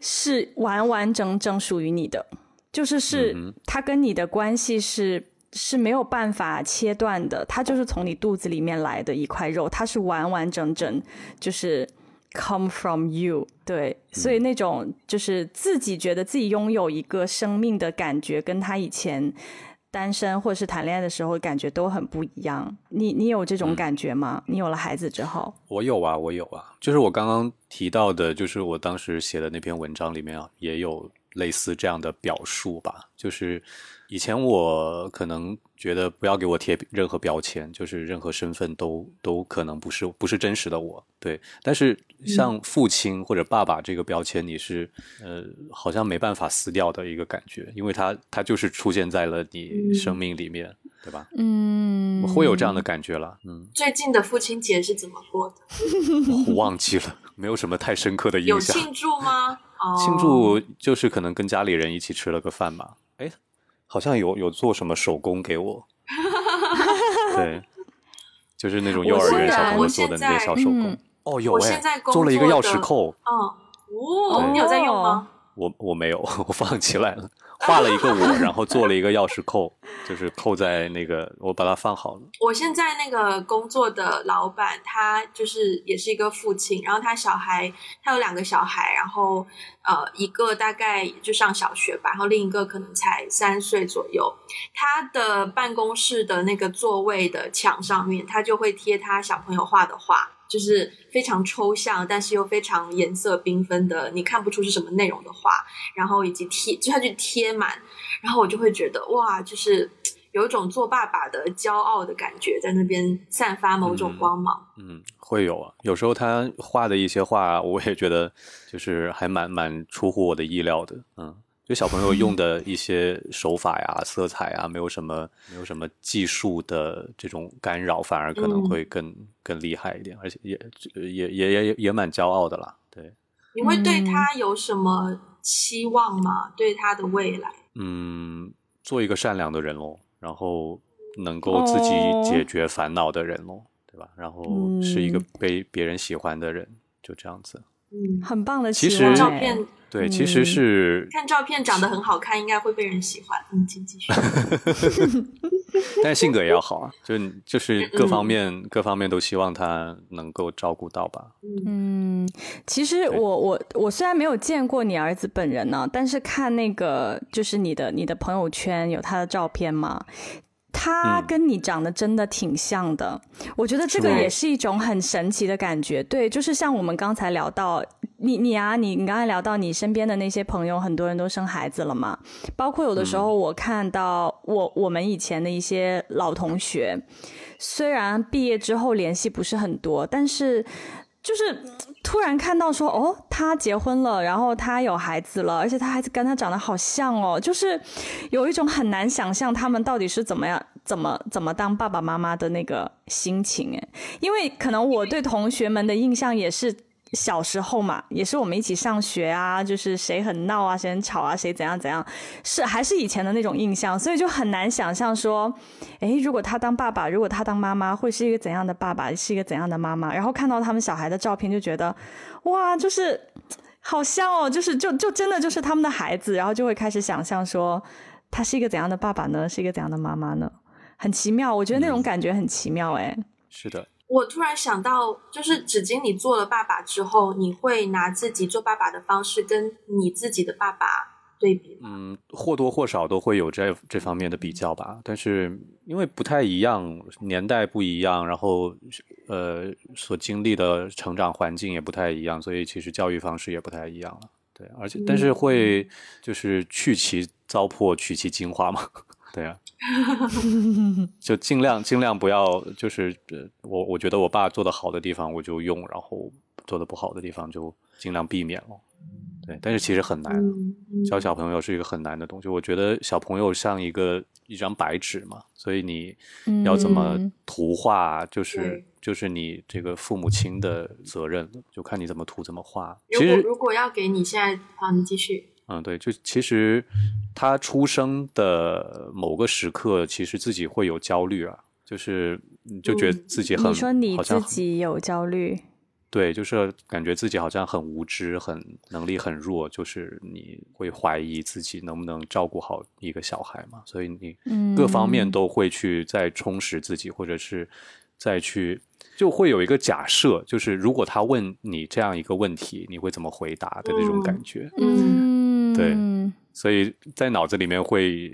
是完完整整属于你的，就是是他跟你的关系是是没有办法切断的，他就是从你肚子里面来的一块肉，他是完完整整就是 come from you，对，所以那种就是自己觉得自己拥有一个生命的感觉，跟他以前。单身或者是谈恋爱的时候，感觉都很不一样。你你有这种感觉吗？你有了孩子之后，我有啊，我有啊。就是我刚刚提到的，就是我当时写的那篇文章里面啊，也有类似这样的表述吧。就是以前我可能。觉得不要给我贴任何标签，就是任何身份都都可能不是不是真实的我，对。但是像父亲或者爸爸这个标签，你是呃好像没办法撕掉的一个感觉，因为他他就是出现在了你生命里面，对吧？嗯，会有这样的感觉了。嗯，最近的父亲节是怎么过的？我忘记了，没有什么太深刻的印象。有庆祝吗？庆祝就是可能跟家里人一起吃了个饭吧。哎。好像有有做什么手工给我，对，就是那种幼儿园小朋友做的那些小手工。哦，有哎，做了一个钥匙扣。嗯，哦，你有在用吗？我我没有，我放起来了。画了一个我，然后做了一个钥匙扣，就是扣在那个，我把它放好了。我现在那个工作的老板，他就是也是一个父亲，然后他小孩，他有两个小孩，然后呃，一个大概就上小学吧，然后另一个可能才三岁左右。他的办公室的那个座位的墙上面，他就会贴他小朋友画的画。就是非常抽象，但是又非常颜色缤纷的，你看不出是什么内容的画，然后以及贴，就它就贴满，然后我就会觉得哇，就是有一种做爸爸的骄傲的感觉，在那边散发某种光芒。嗯，会有啊，有时候他画的一些画，我也觉得就是还蛮蛮出乎我的意料的，嗯。就小朋友用的一些手法呀、色彩啊，没有什么没有什么技术的这种干扰，反而可能会更更厉害一点，而且也也也也也蛮骄傲的啦。对，你会对他有什么期望吗？对他的未来？嗯，做一个善良的人喽，然后能够自己解决烦恼的人喽，对吧？然后是一个被别人喜欢的人，就这样子。嗯，很棒的其实照片。对，其实是看照片长得很好看，应该会被人喜欢。嗯，请继续。但是性格也要好啊，就就是各方面各方面都希望他能够照顾到吧。嗯，其实我我我虽然没有见过你儿子本人呢，但是看那个就是你的你的朋友圈有他的照片嘛。他跟你长得真的挺像的，我觉得这个也是一种很神奇的感觉。对，就是像我们刚才聊到你你啊，你你刚才聊到你身边的那些朋友，很多人都生孩子了嘛。包括有的时候我看到我我们以前的一些老同学，虽然毕业之后联系不是很多，但是。就是突然看到说哦，他结婚了，然后他有孩子了，而且他孩子跟他长得好像哦，就是有一种很难想象他们到底是怎么样、怎么怎么当爸爸妈妈的那个心情哎，因为可能我对同学们的印象也是。小时候嘛，也是我们一起上学啊，就是谁很闹啊，谁很吵啊，谁怎样怎样，是还是以前的那种印象，所以就很难想象说，哎，如果他当爸爸，如果他当妈妈，会是一个怎样的爸爸，是一个怎样的妈妈？然后看到他们小孩的照片，就觉得，哇，就是好像哦，就是就就真的就是他们的孩子，然后就会开始想象说，他是一个怎样的爸爸呢？是一个怎样的妈妈呢？很奇妙，我觉得那种感觉很奇妙，哎，是的。我突然想到，就是纸巾，你做了爸爸之后，你会拿自己做爸爸的方式跟你自己的爸爸对比吗？嗯，或多或少都会有这这方面的比较吧。但是因为不太一样，年代不一样，然后呃，所经历的成长环境也不太一样，所以其实教育方式也不太一样了。对，而且但是会就是去其糟粕，取其精华嘛。对啊，就尽量尽量不要，就是我我觉得我爸做的好的地方我就用，然后做的不好的地方就尽量避免了。对，但是其实很难，教小朋友是一个很难的东西。我觉得小朋友像一个一张白纸嘛，所以你要怎么图画，就是就是你这个父母亲的责任，就看你怎么涂怎么画。其实如果要给你现在，好，你继续。嗯，对，就其实他出生的某个时刻，其实自己会有焦虑啊，就是就觉得自己很，你说你自己有焦虑，对，就是感觉自己好像很无知，很能力很弱，就是你会怀疑自己能不能照顾好一个小孩嘛，所以你各方面都会去再充实自己，或者是再去就会有一个假设，就是如果他问你这样一个问题，你会怎么回答的那种感觉，嗯。对，所以在脑子里面会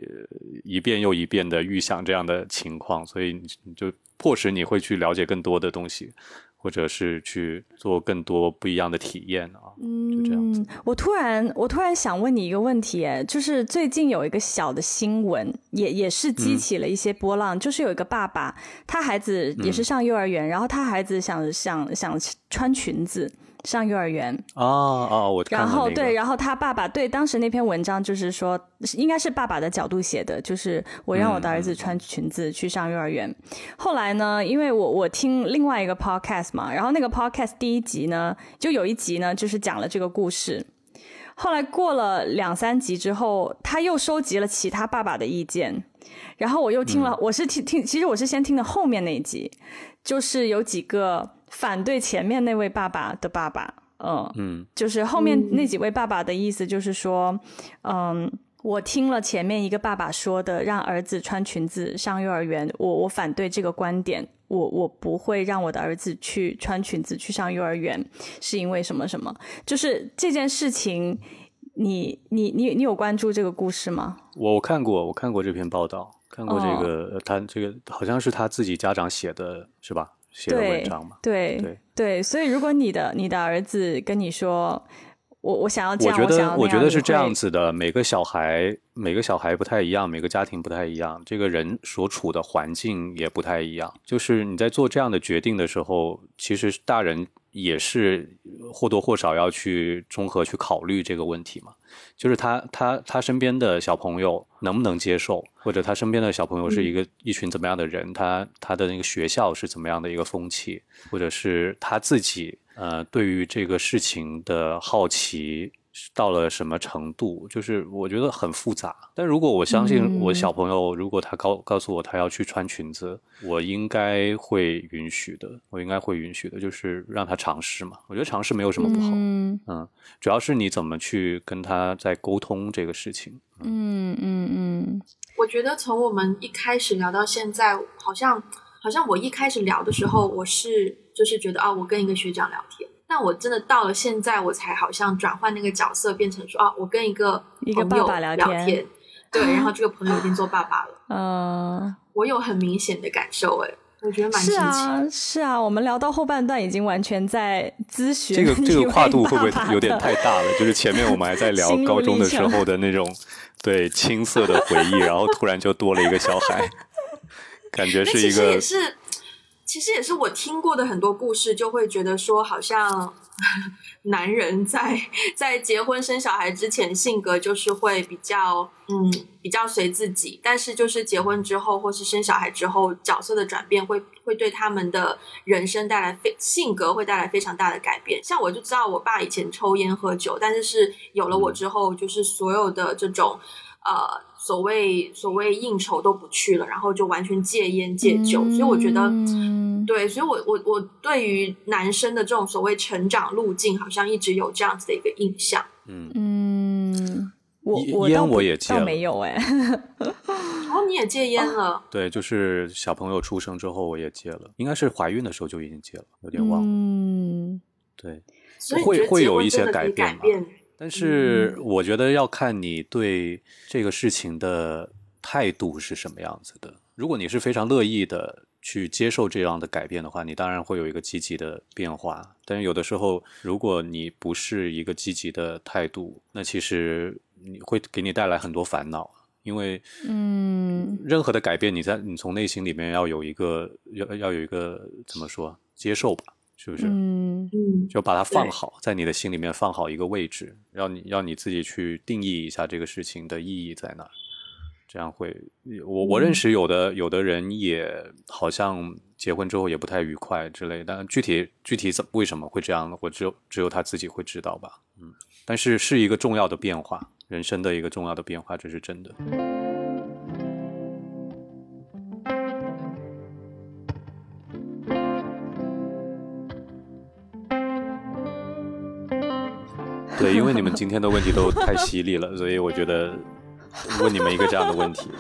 一遍又一遍的预想这样的情况，所以你就迫使你会去了解更多的东西，或者是去做更多不一样的体验啊。嗯，就这样子。我突然，我突然想问你一个问题，就是最近有一个小的新闻，也也是激起了一些波浪，就是有一个爸爸，他孩子也是上幼儿园，然后他孩子想想想穿裙子。上幼儿园哦哦，我然后对，然后他爸爸对当时那篇文章就是说，应该是爸爸的角度写的，就是我让我的儿子穿裙子去上幼儿园。后来呢，因为我我听另外一个 podcast 嘛，然后那个 podcast 第一集呢，就有一集呢，就是讲了这个故事。后来过了两三集之后，他又收集了其他爸爸的意见，然后我又听了，我是听听，其实我是先听的后面那一集，就是有几个。反对前面那位爸爸的爸爸，嗯嗯，就是后面那几位爸爸的意思就是说，嗯，我听了前面一个爸爸说的，让儿子穿裙子上幼儿园，我我反对这个观点，我我不会让我的儿子去穿裙子去上幼儿园，是因为什么什么？就是这件事情，你你你你有关注这个故事吗？我我看过，我看过这篇报道，看过这个，他这个好像是他自己家长写的，是吧？写的文章嘛，对对对，所以如果你的你的儿子跟你说，我我想要这样，我觉得我觉得是这样子的，每个小孩每个小孩不太一样，每个家庭不太一样，这个人所处的环境也不太一样。就是你在做这样的决定的时候，其实大人也是或多或少要去综合去考虑这个问题嘛。就是他他他身边的小朋友能不能接受，或者他身边的小朋友是一个一群怎么样的人，他他的那个学校是怎么样的一个风气，或者是他自己呃对于这个事情的好奇。到了什么程度，就是我觉得很复杂。但如果我相信我小朋友，如果他告告诉我他要去穿裙子，我应该会允许的。我应该会允许的，就是让他尝试嘛。我觉得尝试没有什么不好。嗯，主要是你怎么去跟他在沟通这个事情。嗯嗯嗯。我觉得从我们一开始聊到现在，好像好像我一开始聊的时候，我是就是觉得啊，我跟一个学长聊天。但我真的到了现在，我才好像转换那个角色，变成说啊，我跟一个一个爸爸聊天，对，然后 这个朋友已经做爸爸了。嗯，我有很明显的感受，哎，我觉得蛮是啊，是啊，我们聊到后半段已经完全在咨询这个这个跨度会不会有点太大了？就是前面我们还在聊高中的时候的那种 对青涩的回忆，然后突然就多了一个小孩，感觉是一个。其实也是我听过的很多故事，就会觉得说，好像 男人在在结婚生小孩之前，性格就是会比较嗯比较随自己，但是就是结婚之后或是生小孩之后，角色的转变会会对他们的人生带来非性格会带来非常大的改变。像我就知道我爸以前抽烟喝酒，但是是有了我之后，就是所有的这种呃。所谓所谓应酬都不去了，然后就完全戒烟戒酒，所以我觉得，对，所以我我我对于男生的这种所谓成长路径，好像一直有这样子的一个印象。嗯嗯，我我烟我也戒了，没有哎。哦，你也戒烟了？对，就是小朋友出生之后我也戒了，应该是怀孕的时候就已经戒了，有点忘了。嗯，对，会会有一些改变。但是我觉得要看你对这个事情的态度是什么样子的。如果你是非常乐意的去接受这样的改变的话，你当然会有一个积极的变化。但是有的时候，如果你不是一个积极的态度，那其实你会给你带来很多烦恼。因为，嗯，任何的改变，你在你从内心里面要有一个要要有一个怎么说接受吧。是不是？嗯嗯，就把它放好，在你的心里面放好一个位置，让你让你自己去定义一下这个事情的意义在哪。这样会，我我认识有的有的人也好像结婚之后也不太愉快之类，但具体具体怎为什么会这样，我只有只有他自己会知道吧。嗯，但是是一个重要的变化，人生的一个重要的变化，这是真的。对，因为你们今天的问题都太犀利了，所以我觉得问你们一个这样的问题，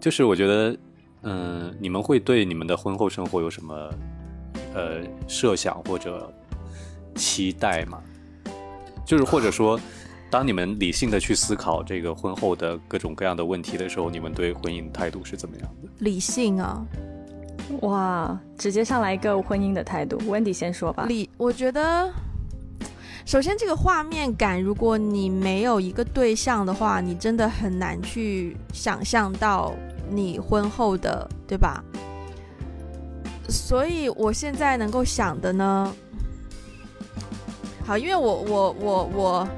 就是我觉得，嗯，你们会对你们的婚后生活有什么呃设想或者期待吗？就是或者说，当你们理性的去思考这个婚后的各种各样的问题的时候，你们对婚姻的态度是怎么样的？理性啊，哇，直接上来一个婚姻的态度，Wendy 先说吧。理，我觉得。首先，这个画面感，如果你没有一个对象的话，你真的很难去想象到你婚后的，对吧？所以我现在能够想的呢，好，因为我我我我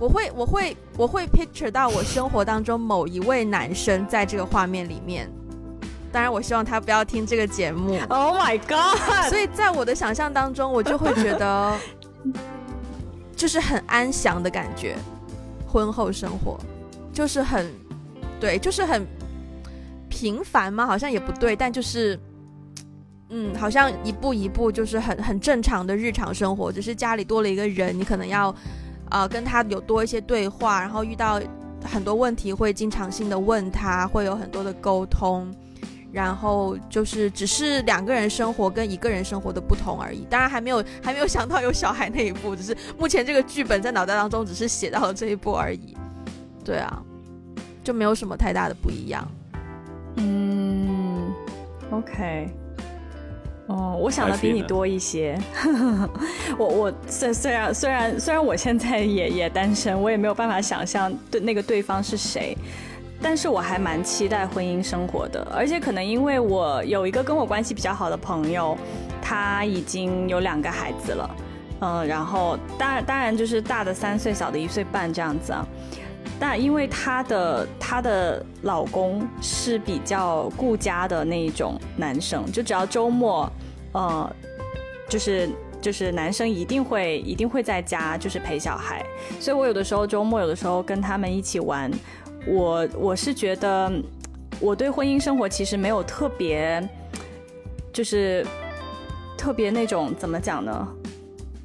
我会我会我会 picture 到我生活当中某一位男生在这个画面里面，当然我希望他不要听这个节目。Oh my god！所以在我的想象当中，我就会觉得。就是很安详的感觉，婚后生活就是很，对，就是很平凡吗？好像也不对，但就是，嗯，好像一步一步就是很很正常的日常生活，只是家里多了一个人，你可能要，呃，跟他有多一些对话，然后遇到很多问题会经常性的问他，会有很多的沟通。然后就是只是两个人生活跟一个人生活的不同而已，当然还没有还没有想到有小孩那一步，只是目前这个剧本在脑袋当中只是写到了这一步而已。对啊，就没有什么太大的不一样。嗯，OK，哦，我想的比你多一些。我我虽虽然虽然虽然我现在也也单身，我也没有办法想象对那个对方是谁。但是我还蛮期待婚姻生活的，而且可能因为我有一个跟我关系比较好的朋友，他已经有两个孩子了，嗯，然后当然当然就是大的三岁，小的一岁半这样子啊。但因为她的她的老公是比较顾家的那一种男生，就只要周末，呃，就是就是男生一定会一定会在家就是陪小孩，所以我有的时候周末有的时候跟他们一起玩。我我是觉得，我对婚姻生活其实没有特别，就是特别那种怎么讲呢？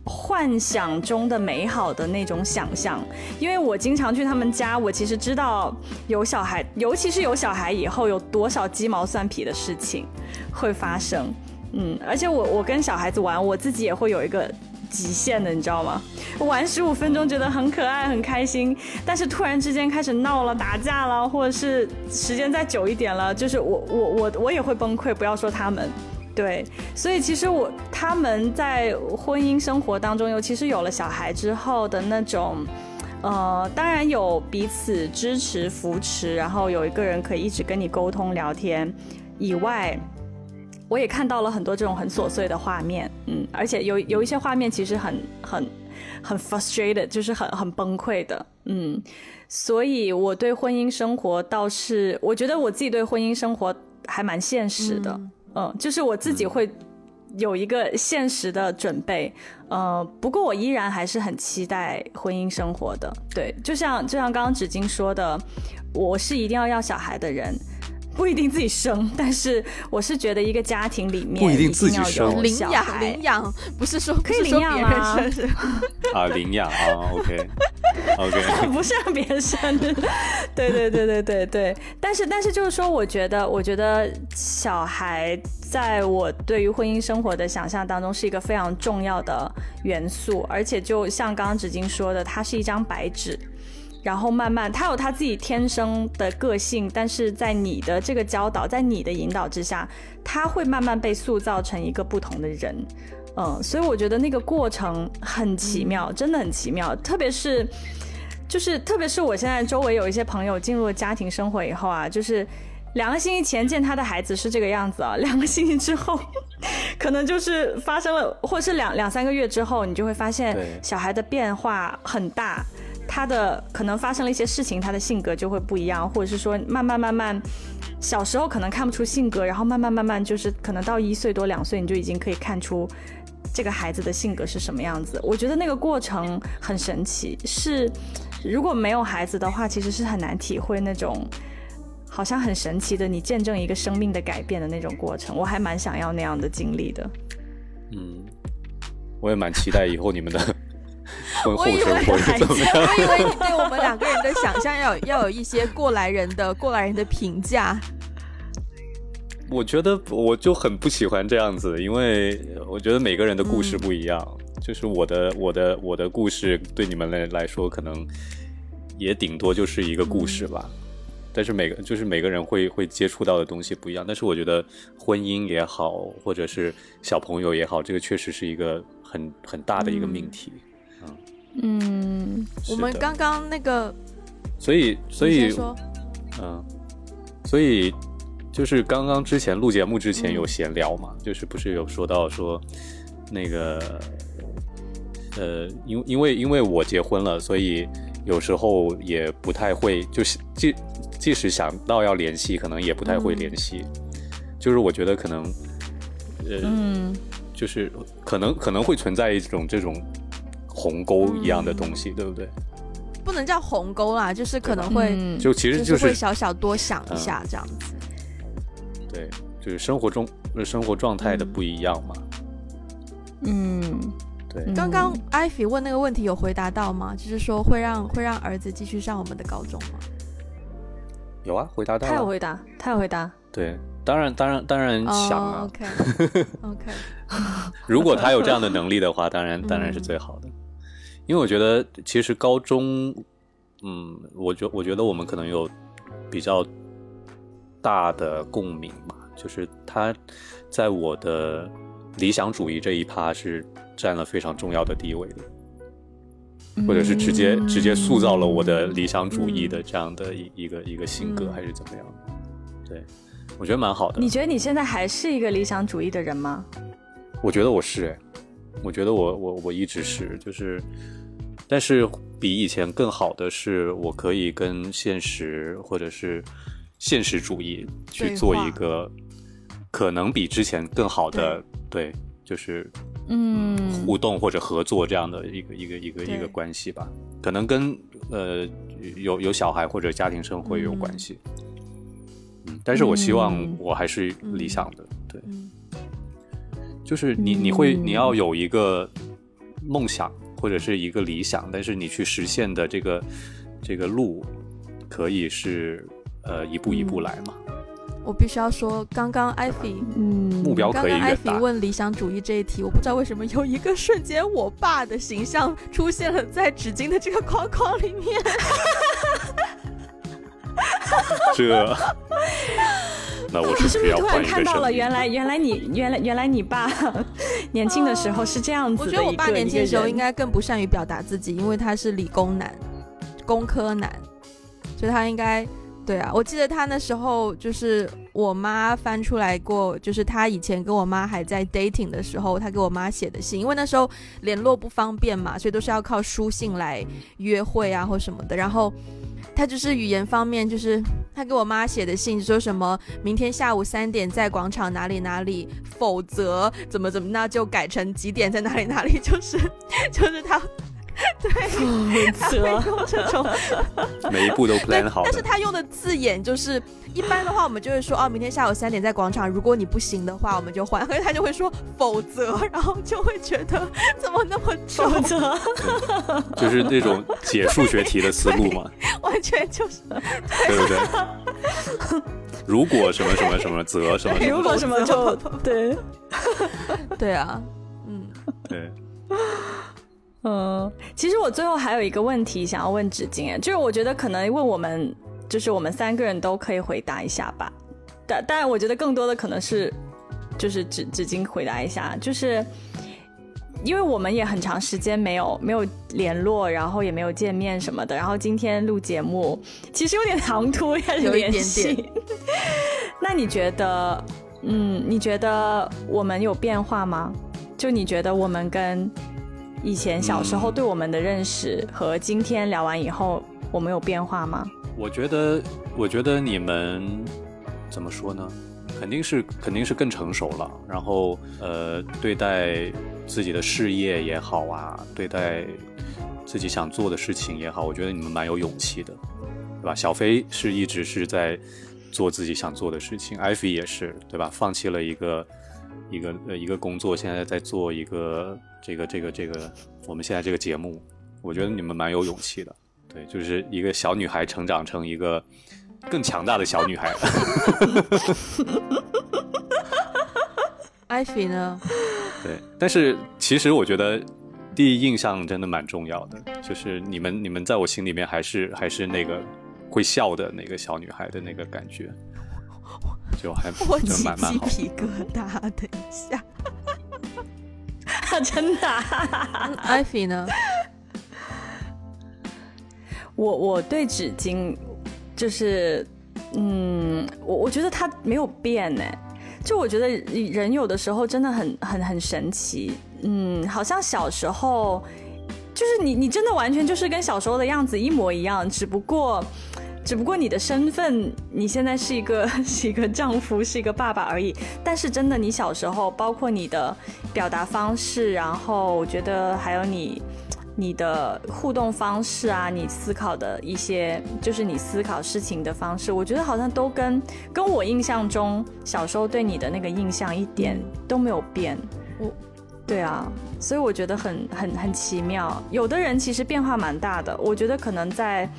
幻想中的美好的那种想象，因为我经常去他们家，我其实知道有小孩，尤其是有小孩以后有多少鸡毛蒜皮的事情会发生。嗯，而且我我跟小孩子玩，我自己也会有一个极限的，你知道吗？玩十五分钟觉得很可爱很开心，但是突然之间开始闹了打架了，或者是时间再久一点了，就是我我我我也会崩溃，不要说他们。对，所以其实我他们在婚姻生活当中，尤其是有了小孩之后的那种，呃，当然有彼此支持扶持，然后有一个人可以一直跟你沟通聊天以外，我也看到了很多这种很琐碎的画面，嗯，而且有有一些画面其实很很很 frustrated，就是很很崩溃的，嗯，所以我对婚姻生活倒是，我觉得我自己对婚姻生活还蛮现实的。嗯，就是我自己会有一个现实的准备，呃，不过我依然还是很期待婚姻生活的。对，就像就像刚刚纸巾说的，我是一定要要小孩的人。不一定自己生，但是我是觉得一个家庭里面不一定自己生，领养领养不是说可以领养啊？啊，领养啊，OK OK，不是让别人生，对对对对对对。但是但是就是说，我觉得我觉得小孩在我对于婚姻生活的想象当中是一个非常重要的元素，而且就像刚刚纸巾说的，它是一张白纸。然后慢慢，他有他自己天生的个性，但是在你的这个教导，在你的引导之下，他会慢慢被塑造成一个不同的人。嗯，所以我觉得那个过程很奇妙，真的很奇妙。特别是，就是特别是我现在周围有一些朋友进入了家庭生活以后啊，就是两个星期前见他的孩子是这个样子啊，两个星期之后，可能就是发生了，或是两两三个月之后，你就会发现小孩的变化很大。他的可能发生了一些事情，他的性格就会不一样，或者是说慢慢慢慢，小时候可能看不出性格，然后慢慢慢慢就是可能到一岁多两岁，你就已经可以看出这个孩子的性格是什么样子。我觉得那个过程很神奇，是如果没有孩子的话，其实是很难体会那种好像很神奇的你见证一个生命的改变的那种过程。我还蛮想要那样的经历的。嗯，我也蛮期待以后你们的。我以为我以为你对我们两个人的想象要有要有一些过来人的过来人的评价。我觉得我就很不喜欢这样子，因为我觉得每个人的故事不一样。就是我的我的我的故事对你们来来说，可能也顶多就是一个故事吧。但是每个就是每个人会会接触到的东西不一样。但是我觉得婚姻也好，或者是小朋友也好，这个确实是一个很很大的一个命题。嗯，我们刚刚那个，所以所以，嗯，所以就是刚刚之前录节目之前有闲聊嘛，就是不是有说到说那个，呃，因因为因为我结婚了，所以有时候也不太会，就是即即使想到要联系，可能也不太会联系，就是我觉得可能，呃，就是可能可能会存在一种这种。鸿沟一样的东西，对不对？不能叫鸿沟啦，就是可能会就其实就是会小小多想一下这样子。对，就是生活中生活状态的不一样嘛。嗯，对。刚刚艾菲问那个问题有回答到吗？就是说会让会让儿子继续上我们的高中吗？有啊，回答到。他有回答，他有回答。对，当然，当然，当然想啊。OK，OK。如果他有这样的能力的话，当然，当然是最好的。因为我觉得，其实高中，嗯，我觉我觉得我们可能有比较大的共鸣吧，就是他在我的理想主义这一趴是占了非常重要的地位的，或者是直接直接塑造了我的理想主义的这样的一一个一个性格，还是怎么样的？对，我觉得蛮好的。你觉得你现在还是一个理想主义的人吗？我觉得我是，哎，我觉得我我我一直是，就是。但是比以前更好的是，我可以跟现实或者是现实主义去做一个可能比之前更好的对，就是嗯互动或者合作这样的一个一个一个一个关系吧。可能跟呃有有小孩或者家庭生活也有关系。嗯，但是我希望我还是理想的，对，就是你你会你要有一个。梦想或者是一个理想，但是你去实现的这个这个路，可以是呃一步一步来嘛。我必须要说，刚刚艾菲，嗯，目标可以刚刚艾。菲问理想主义这一题，我不知道为什么有一个瞬间，我爸的形象出现了在纸巾的这个框框里面。这，那我是 不是突然看到了？原来原来你原来原来你爸年轻的时候是这样子我的一个觉得我爸年轻的时候应该该更不善于表达自己，因为他是理工男，工科男，所以他应该对啊。我记得他那时候就是我妈翻出来过，就是他以前跟我妈还在 dating 的时候，他给我妈写的信，因为那时候联络不方便嘛，所以都是要靠书信来约会啊或什么的。然后他就是语言方面，就是他给我妈写的信，说什么明天下午三点在广场哪里哪里，否则怎么怎么，那就改成几点在哪里哪里，就是 就是他 对 他会用这种，每一步都 plan 好但是。他用的字眼就是一般的话，我们就会说哦，明天下午三点在广场，如果你不行的话，我们就换，可是他就会说否则，然后就会觉得怎么那么重，否则。就是那种解数学题的思路嘛，完全就是。对不对？如果什么什么什么则什么。什么，如果什么就对，对啊，嗯。对，嗯，其实我最后还有一个问题想要问纸巾，哎，就是我觉得可能问我们，就是我们三个人都可以回答一下吧。但当然，我觉得更多的可能是就是纸纸巾回答一下，就是因为我们也很长时间没有没有联络，然后也没有见面什么的，然后今天录节目，其实有点唐突，有一点。点 那你觉得，嗯，你觉得我们有变化吗？就你觉得我们跟以前小时候对我们的认识和今天聊完以后，我们有变化吗？我觉得，我觉得你们怎么说呢？肯定是肯定是更成熟了，然后呃，对待自己的事业也好啊，对待自己想做的事情也好，我觉得你们蛮有勇气的，对吧？小飞是一直是在做自己想做的事情，艾菲也是，对吧？放弃了一个一个呃一个工作，现在在做一个这个这个这个我们现在这个节目，我觉得你们蛮有勇气的。对，就是一个小女孩成长成一个更强大的小女孩。艾菲呢？对，但是其实我觉得第一印象真的蛮重要的，就是你们你们在我心里面还是还是那个会笑的那个小女孩的那个感觉，就还我起鸡。皮疙瘩，等一下。真的啊、艾菲呢？我我对纸巾就是，嗯，我我觉得它没有变呢。就我觉得人有的时候真的很很很神奇，嗯，好像小时候就是你你真的完全就是跟小时候的样子一模一样，只不过。只不过你的身份，你现在是一个 是一个丈夫，是一个爸爸而已。但是真的，你小时候，包括你的表达方式，然后我觉得还有你你的互动方式啊，你思考的一些，就是你思考事情的方式，我觉得好像都跟跟我印象中小时候对你的那个印象一点都没有变。我对啊，所以我觉得很很很奇妙。有的人其实变化蛮大的，我觉得可能在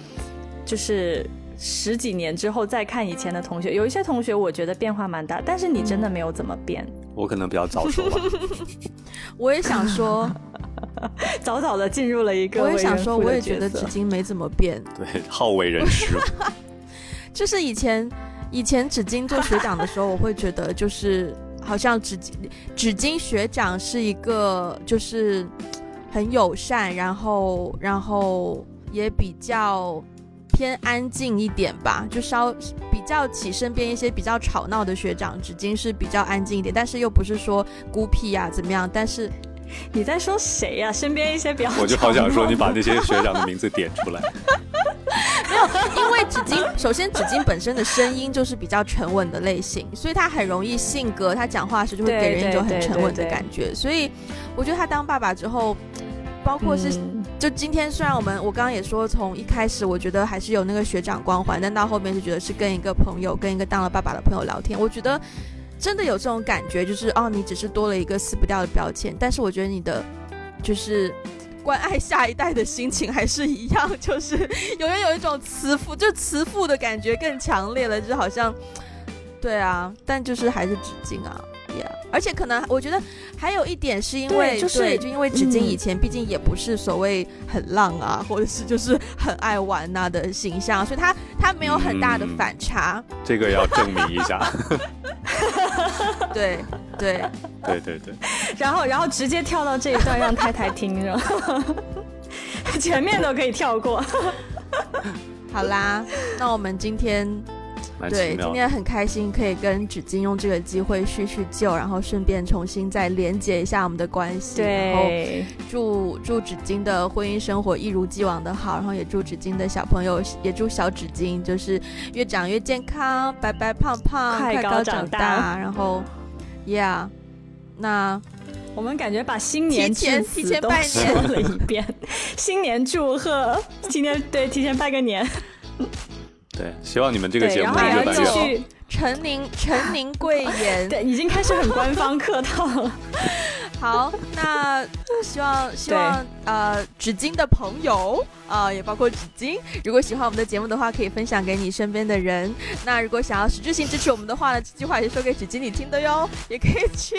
就是十几年之后再看以前的同学，有一些同学我觉得变化蛮大，但是你真的没有怎么变，我可能比较早熟吧。我也想说，早早的进入了一个我也想说，我也觉得纸巾没怎么变。对，好为人师。就是以前以前纸巾做学长的时候，我会觉得就是好像纸巾纸巾学长是一个就是很友善，然后然后也比较偏安静一点吧，就稍比较起身边一些比较吵闹的学长，纸巾是比较安静一点，但是又不是说孤僻呀、怎么样，但是你在说谁呀、身边一些比较我就好想说，你把那些学长的名字点出来。没有因为纸巾，首先纸巾本身的声音就是比较沉稳的类型，所以他很容易性格，他讲话时就会给人一种很沉稳的对对感觉。所以我觉得他当爸爸之后，包括是、嗯就今天虽然我们我刚刚也说，从一开始我觉得还是有那个学长光环，但到后面就觉得是跟一个朋友，跟一个当了爸爸的朋友聊天，我觉得真的有这种感觉，就是哦，你只是多了一个撕不掉的标签，但是我觉得你的就是关爱下一代的心情还是一样，就是有人有一种慈父，就慈父的感觉更强烈了，就好像，对啊，但就是还是纸巾啊。而且可能我觉得还有一点是因为，就是就因为纸巾以前毕竟也不是所谓很浪啊，或者是就是很爱玩呐的形象，所以他他没有很大的反差。这个要证明一下。对对对对对。然后然后直接跳到这一段让太太听着，前面都可以跳过。好啦，那我们今天。对，今天很开心可以跟纸巾用这个机会叙叙旧，然后顺便重新再连接一下我们的关系。对，然后祝祝纸巾的婚姻生活一如既往的好，然后也祝纸巾的小朋友，也祝小纸巾就是越长越健康，白白胖胖，快高长大。然后，Yeah，那我们感觉把新年提前提前拜年了一遍，新年祝贺，今天对提前拜个年。对，希望你们这个节目越办越好。陈宁，陈宁贵言，对，已经开始很官方客套了。好，那希望希望呃纸巾的朋友啊，也包括纸巾，如果喜欢我们的节目的话，可以分享给你身边的人。那如果想要实质性支持我们的话呢，这句话也是说给纸巾你听的哟，也可以去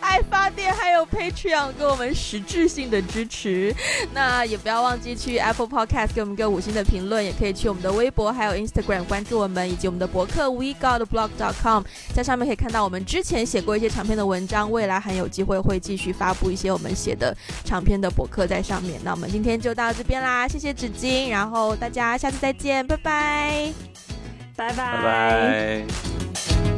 爱发电还有 Patreon 给我们实质性的支持。那也不要忘记去 Apple Podcast 给我们一个五星的评论，也可以去我们的微博还有 Instagram 关注我们，以及我们的博客 WeGotBlog.com，在上面可以看到我们之前写过一些长篇的文章，未来还有机会。会继续发布一些我们写的长篇的博客在上面。那我们今天就到这边啦，谢谢纸巾，然后大家下次再见，拜拜，拜拜，拜拜。